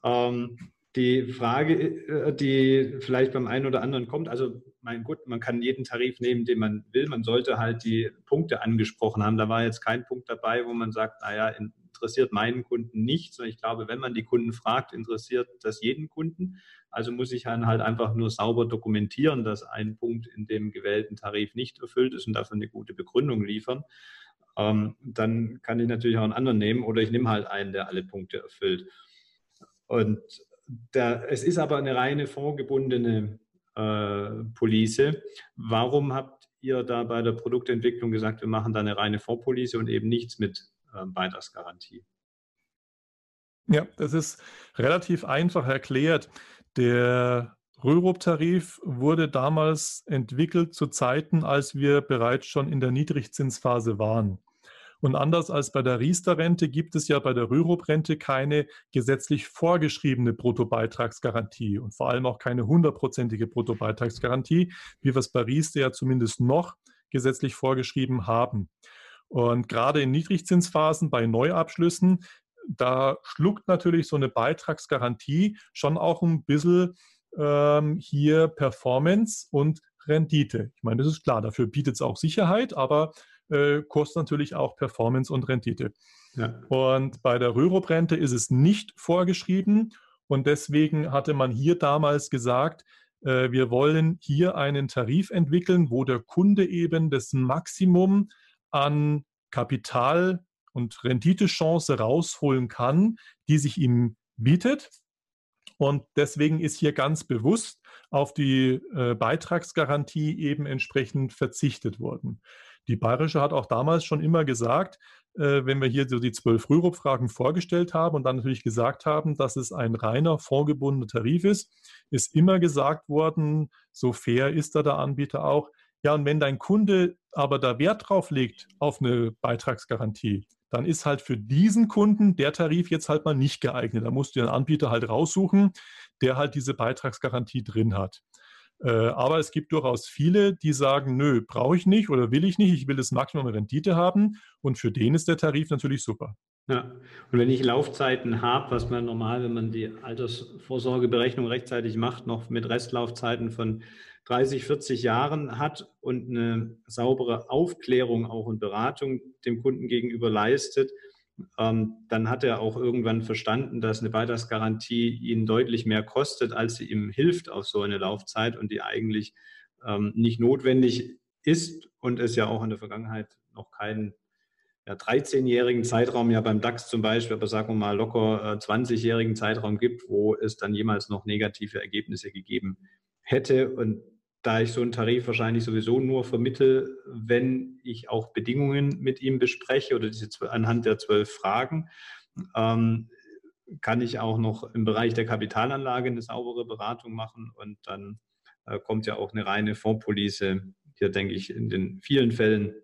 Ähm, die Frage, äh, die vielleicht beim einen oder anderen kommt, also mein Gott, man kann jeden Tarif nehmen, den man will. Man sollte halt die Punkte angesprochen haben. Da war jetzt kein Punkt dabei, wo man sagt, naja, interessiert meinen Kunden nicht, sondern ich glaube, wenn man die Kunden fragt, interessiert das jeden Kunden. Also muss ich dann halt einfach nur sauber dokumentieren, dass ein Punkt in dem gewählten Tarif nicht erfüllt ist und dafür eine gute Begründung liefern. Ähm, dann kann ich natürlich auch einen anderen nehmen oder ich nehme halt einen, der alle Punkte erfüllt. Und der, es ist aber eine reine vorgebundene äh, Police. Warum habt ihr da bei der Produktentwicklung gesagt, wir machen da eine reine Vorpolice und eben nichts mit Beitragsgarantie? Ja, das ist relativ einfach erklärt. Der Rürup-Tarif wurde damals entwickelt zu Zeiten, als wir bereits schon in der Niedrigzinsphase waren. Und anders als bei der Riester-Rente gibt es ja bei der Rürup-Rente keine gesetzlich vorgeschriebene Bruttobeitragsgarantie und vor allem auch keine hundertprozentige Bruttobeitragsgarantie, wie wir es bei Riester ja zumindest noch gesetzlich vorgeschrieben haben. Und gerade in Niedrigzinsphasen bei Neuabschlüssen, da schluckt natürlich so eine Beitragsgarantie schon auch ein bisschen ähm, hier Performance und Rendite. Ich meine, das ist klar, dafür bietet es auch Sicherheit, aber äh, kostet natürlich auch Performance und Rendite. Ja. Und bei der Rürup-Rente ist es nicht vorgeschrieben und deswegen hatte man hier damals gesagt, äh, wir wollen hier einen Tarif entwickeln, wo der Kunde eben das Maximum an Kapital und Renditechance rausholen kann, die sich ihm bietet. Und deswegen ist hier ganz bewusst auf die äh, Beitragsgarantie eben entsprechend verzichtet worden. Die Bayerische hat auch damals schon immer gesagt, äh, wenn wir hier so die zwölf Rürup-Fragen vorgestellt haben und dann natürlich gesagt haben, dass es ein reiner vorgebundener Tarif ist, ist immer gesagt worden, so fair ist da der Anbieter auch, ja, und wenn dein Kunde aber da Wert drauf legt auf eine Beitragsgarantie, dann ist halt für diesen Kunden der Tarif jetzt halt mal nicht geeignet. Da musst du einen Anbieter halt raussuchen, der halt diese Beitragsgarantie drin hat. Äh, aber es gibt durchaus viele, die sagen, nö, brauche ich nicht oder will ich nicht, ich will das Maximum Rendite haben und für den ist der Tarif natürlich super. Ja, und wenn ich Laufzeiten habe, was man normal, wenn man die Altersvorsorgeberechnung rechtzeitig macht, noch mit Restlaufzeiten von 30, 40 Jahren hat und eine saubere Aufklärung auch und Beratung dem Kunden gegenüber leistet, ähm, dann hat er auch irgendwann verstanden, dass eine Beitragsgarantie ihn deutlich mehr kostet, als sie ihm hilft auf so eine Laufzeit und die eigentlich ähm, nicht notwendig ist und es ja auch in der Vergangenheit noch keinen ja, 13-jährigen Zeitraum ja beim DAX zum Beispiel, aber sagen wir mal locker äh, 20-jährigen Zeitraum gibt, wo es dann jemals noch negative Ergebnisse gegeben hätte. Und da ich so einen Tarif wahrscheinlich sowieso nur vermittel, wenn ich auch Bedingungen mit ihm bespreche oder diese anhand der zwölf Fragen, ähm, kann ich auch noch im Bereich der Kapitalanlage eine saubere Beratung machen und dann äh, kommt ja auch eine reine Fondspolice hier, denke ich, in den vielen Fällen äh,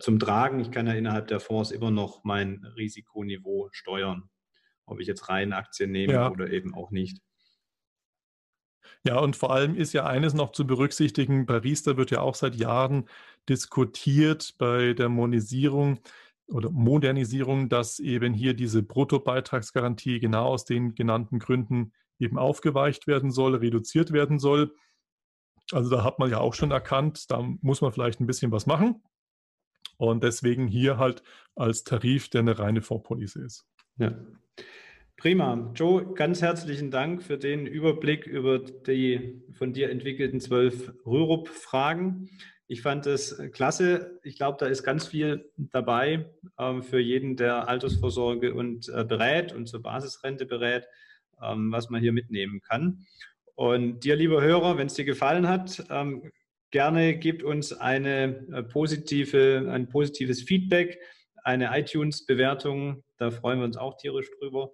zum Tragen. Ich kann ja innerhalb der Fonds immer noch mein Risikoniveau steuern, ob ich jetzt rein Aktien nehme ja. oder eben auch nicht. Ja, und vor allem ist ja eines noch zu berücksichtigen, bei Riester wird ja auch seit Jahren diskutiert bei der Monisierung oder Modernisierung, dass eben hier diese Bruttobeitragsgarantie genau aus den genannten Gründen eben aufgeweicht werden soll, reduziert werden soll. Also da hat man ja auch schon erkannt, da muss man vielleicht ein bisschen was machen. Und deswegen hier halt als Tarif, der eine reine Vorpolice ist. Ja. Prima. Joe, ganz herzlichen Dank für den Überblick über die von dir entwickelten zwölf Rürup-Fragen. Ich fand es klasse. Ich glaube, da ist ganz viel dabei ähm, für jeden, der Altersvorsorge und äh, berät und zur Basisrente berät, ähm, was man hier mitnehmen kann. Und dir, lieber Hörer, wenn es dir gefallen hat, ähm, gerne gib uns eine äh, positive, ein positives Feedback, eine iTunes-Bewertung. Da freuen wir uns auch tierisch drüber.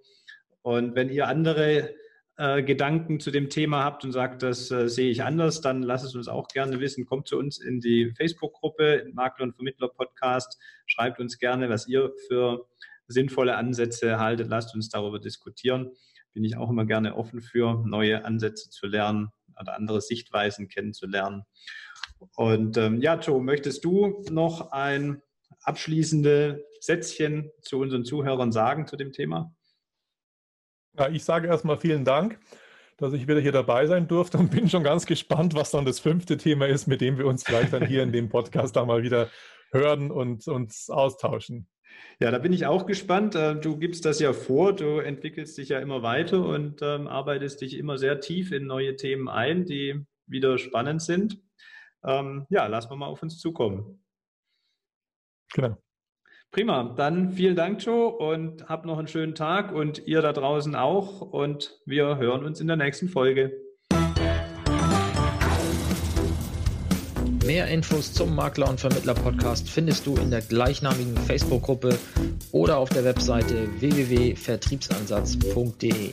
Und wenn ihr andere äh, Gedanken zu dem Thema habt und sagt, das äh, sehe ich anders, dann lasst es uns auch gerne wissen. Kommt zu uns in die Facebook-Gruppe Makler und Vermittler Podcast. Schreibt uns gerne, was ihr für sinnvolle Ansätze haltet. Lasst uns darüber diskutieren. Bin ich auch immer gerne offen für, neue Ansätze zu lernen oder andere Sichtweisen kennenzulernen. Und ähm, ja, Joe, möchtest du noch ein abschließendes Sätzchen zu unseren Zuhörern sagen zu dem Thema? Ja, ich sage erstmal vielen Dank, dass ich wieder hier dabei sein durfte und bin schon ganz gespannt, was dann das fünfte Thema ist, mit dem wir uns vielleicht dann hier in dem Podcast da mal wieder hören und uns austauschen. Ja, da bin ich auch gespannt. Äh, du gibst das ja vor, du entwickelst dich ja immer weiter und ähm, arbeitest dich immer sehr tief in neue Themen ein, die wieder spannend sind. Ähm, ja, lassen wir mal auf uns zukommen. Genau. Prima, dann vielen Dank, Joe, und habt noch einen schönen Tag und ihr da draußen auch. Und wir hören uns in der nächsten Folge. Mehr Infos zum Makler und Vermittler Podcast findest du in der gleichnamigen Facebook-Gruppe oder auf der Webseite www.vertriebsansatz.de.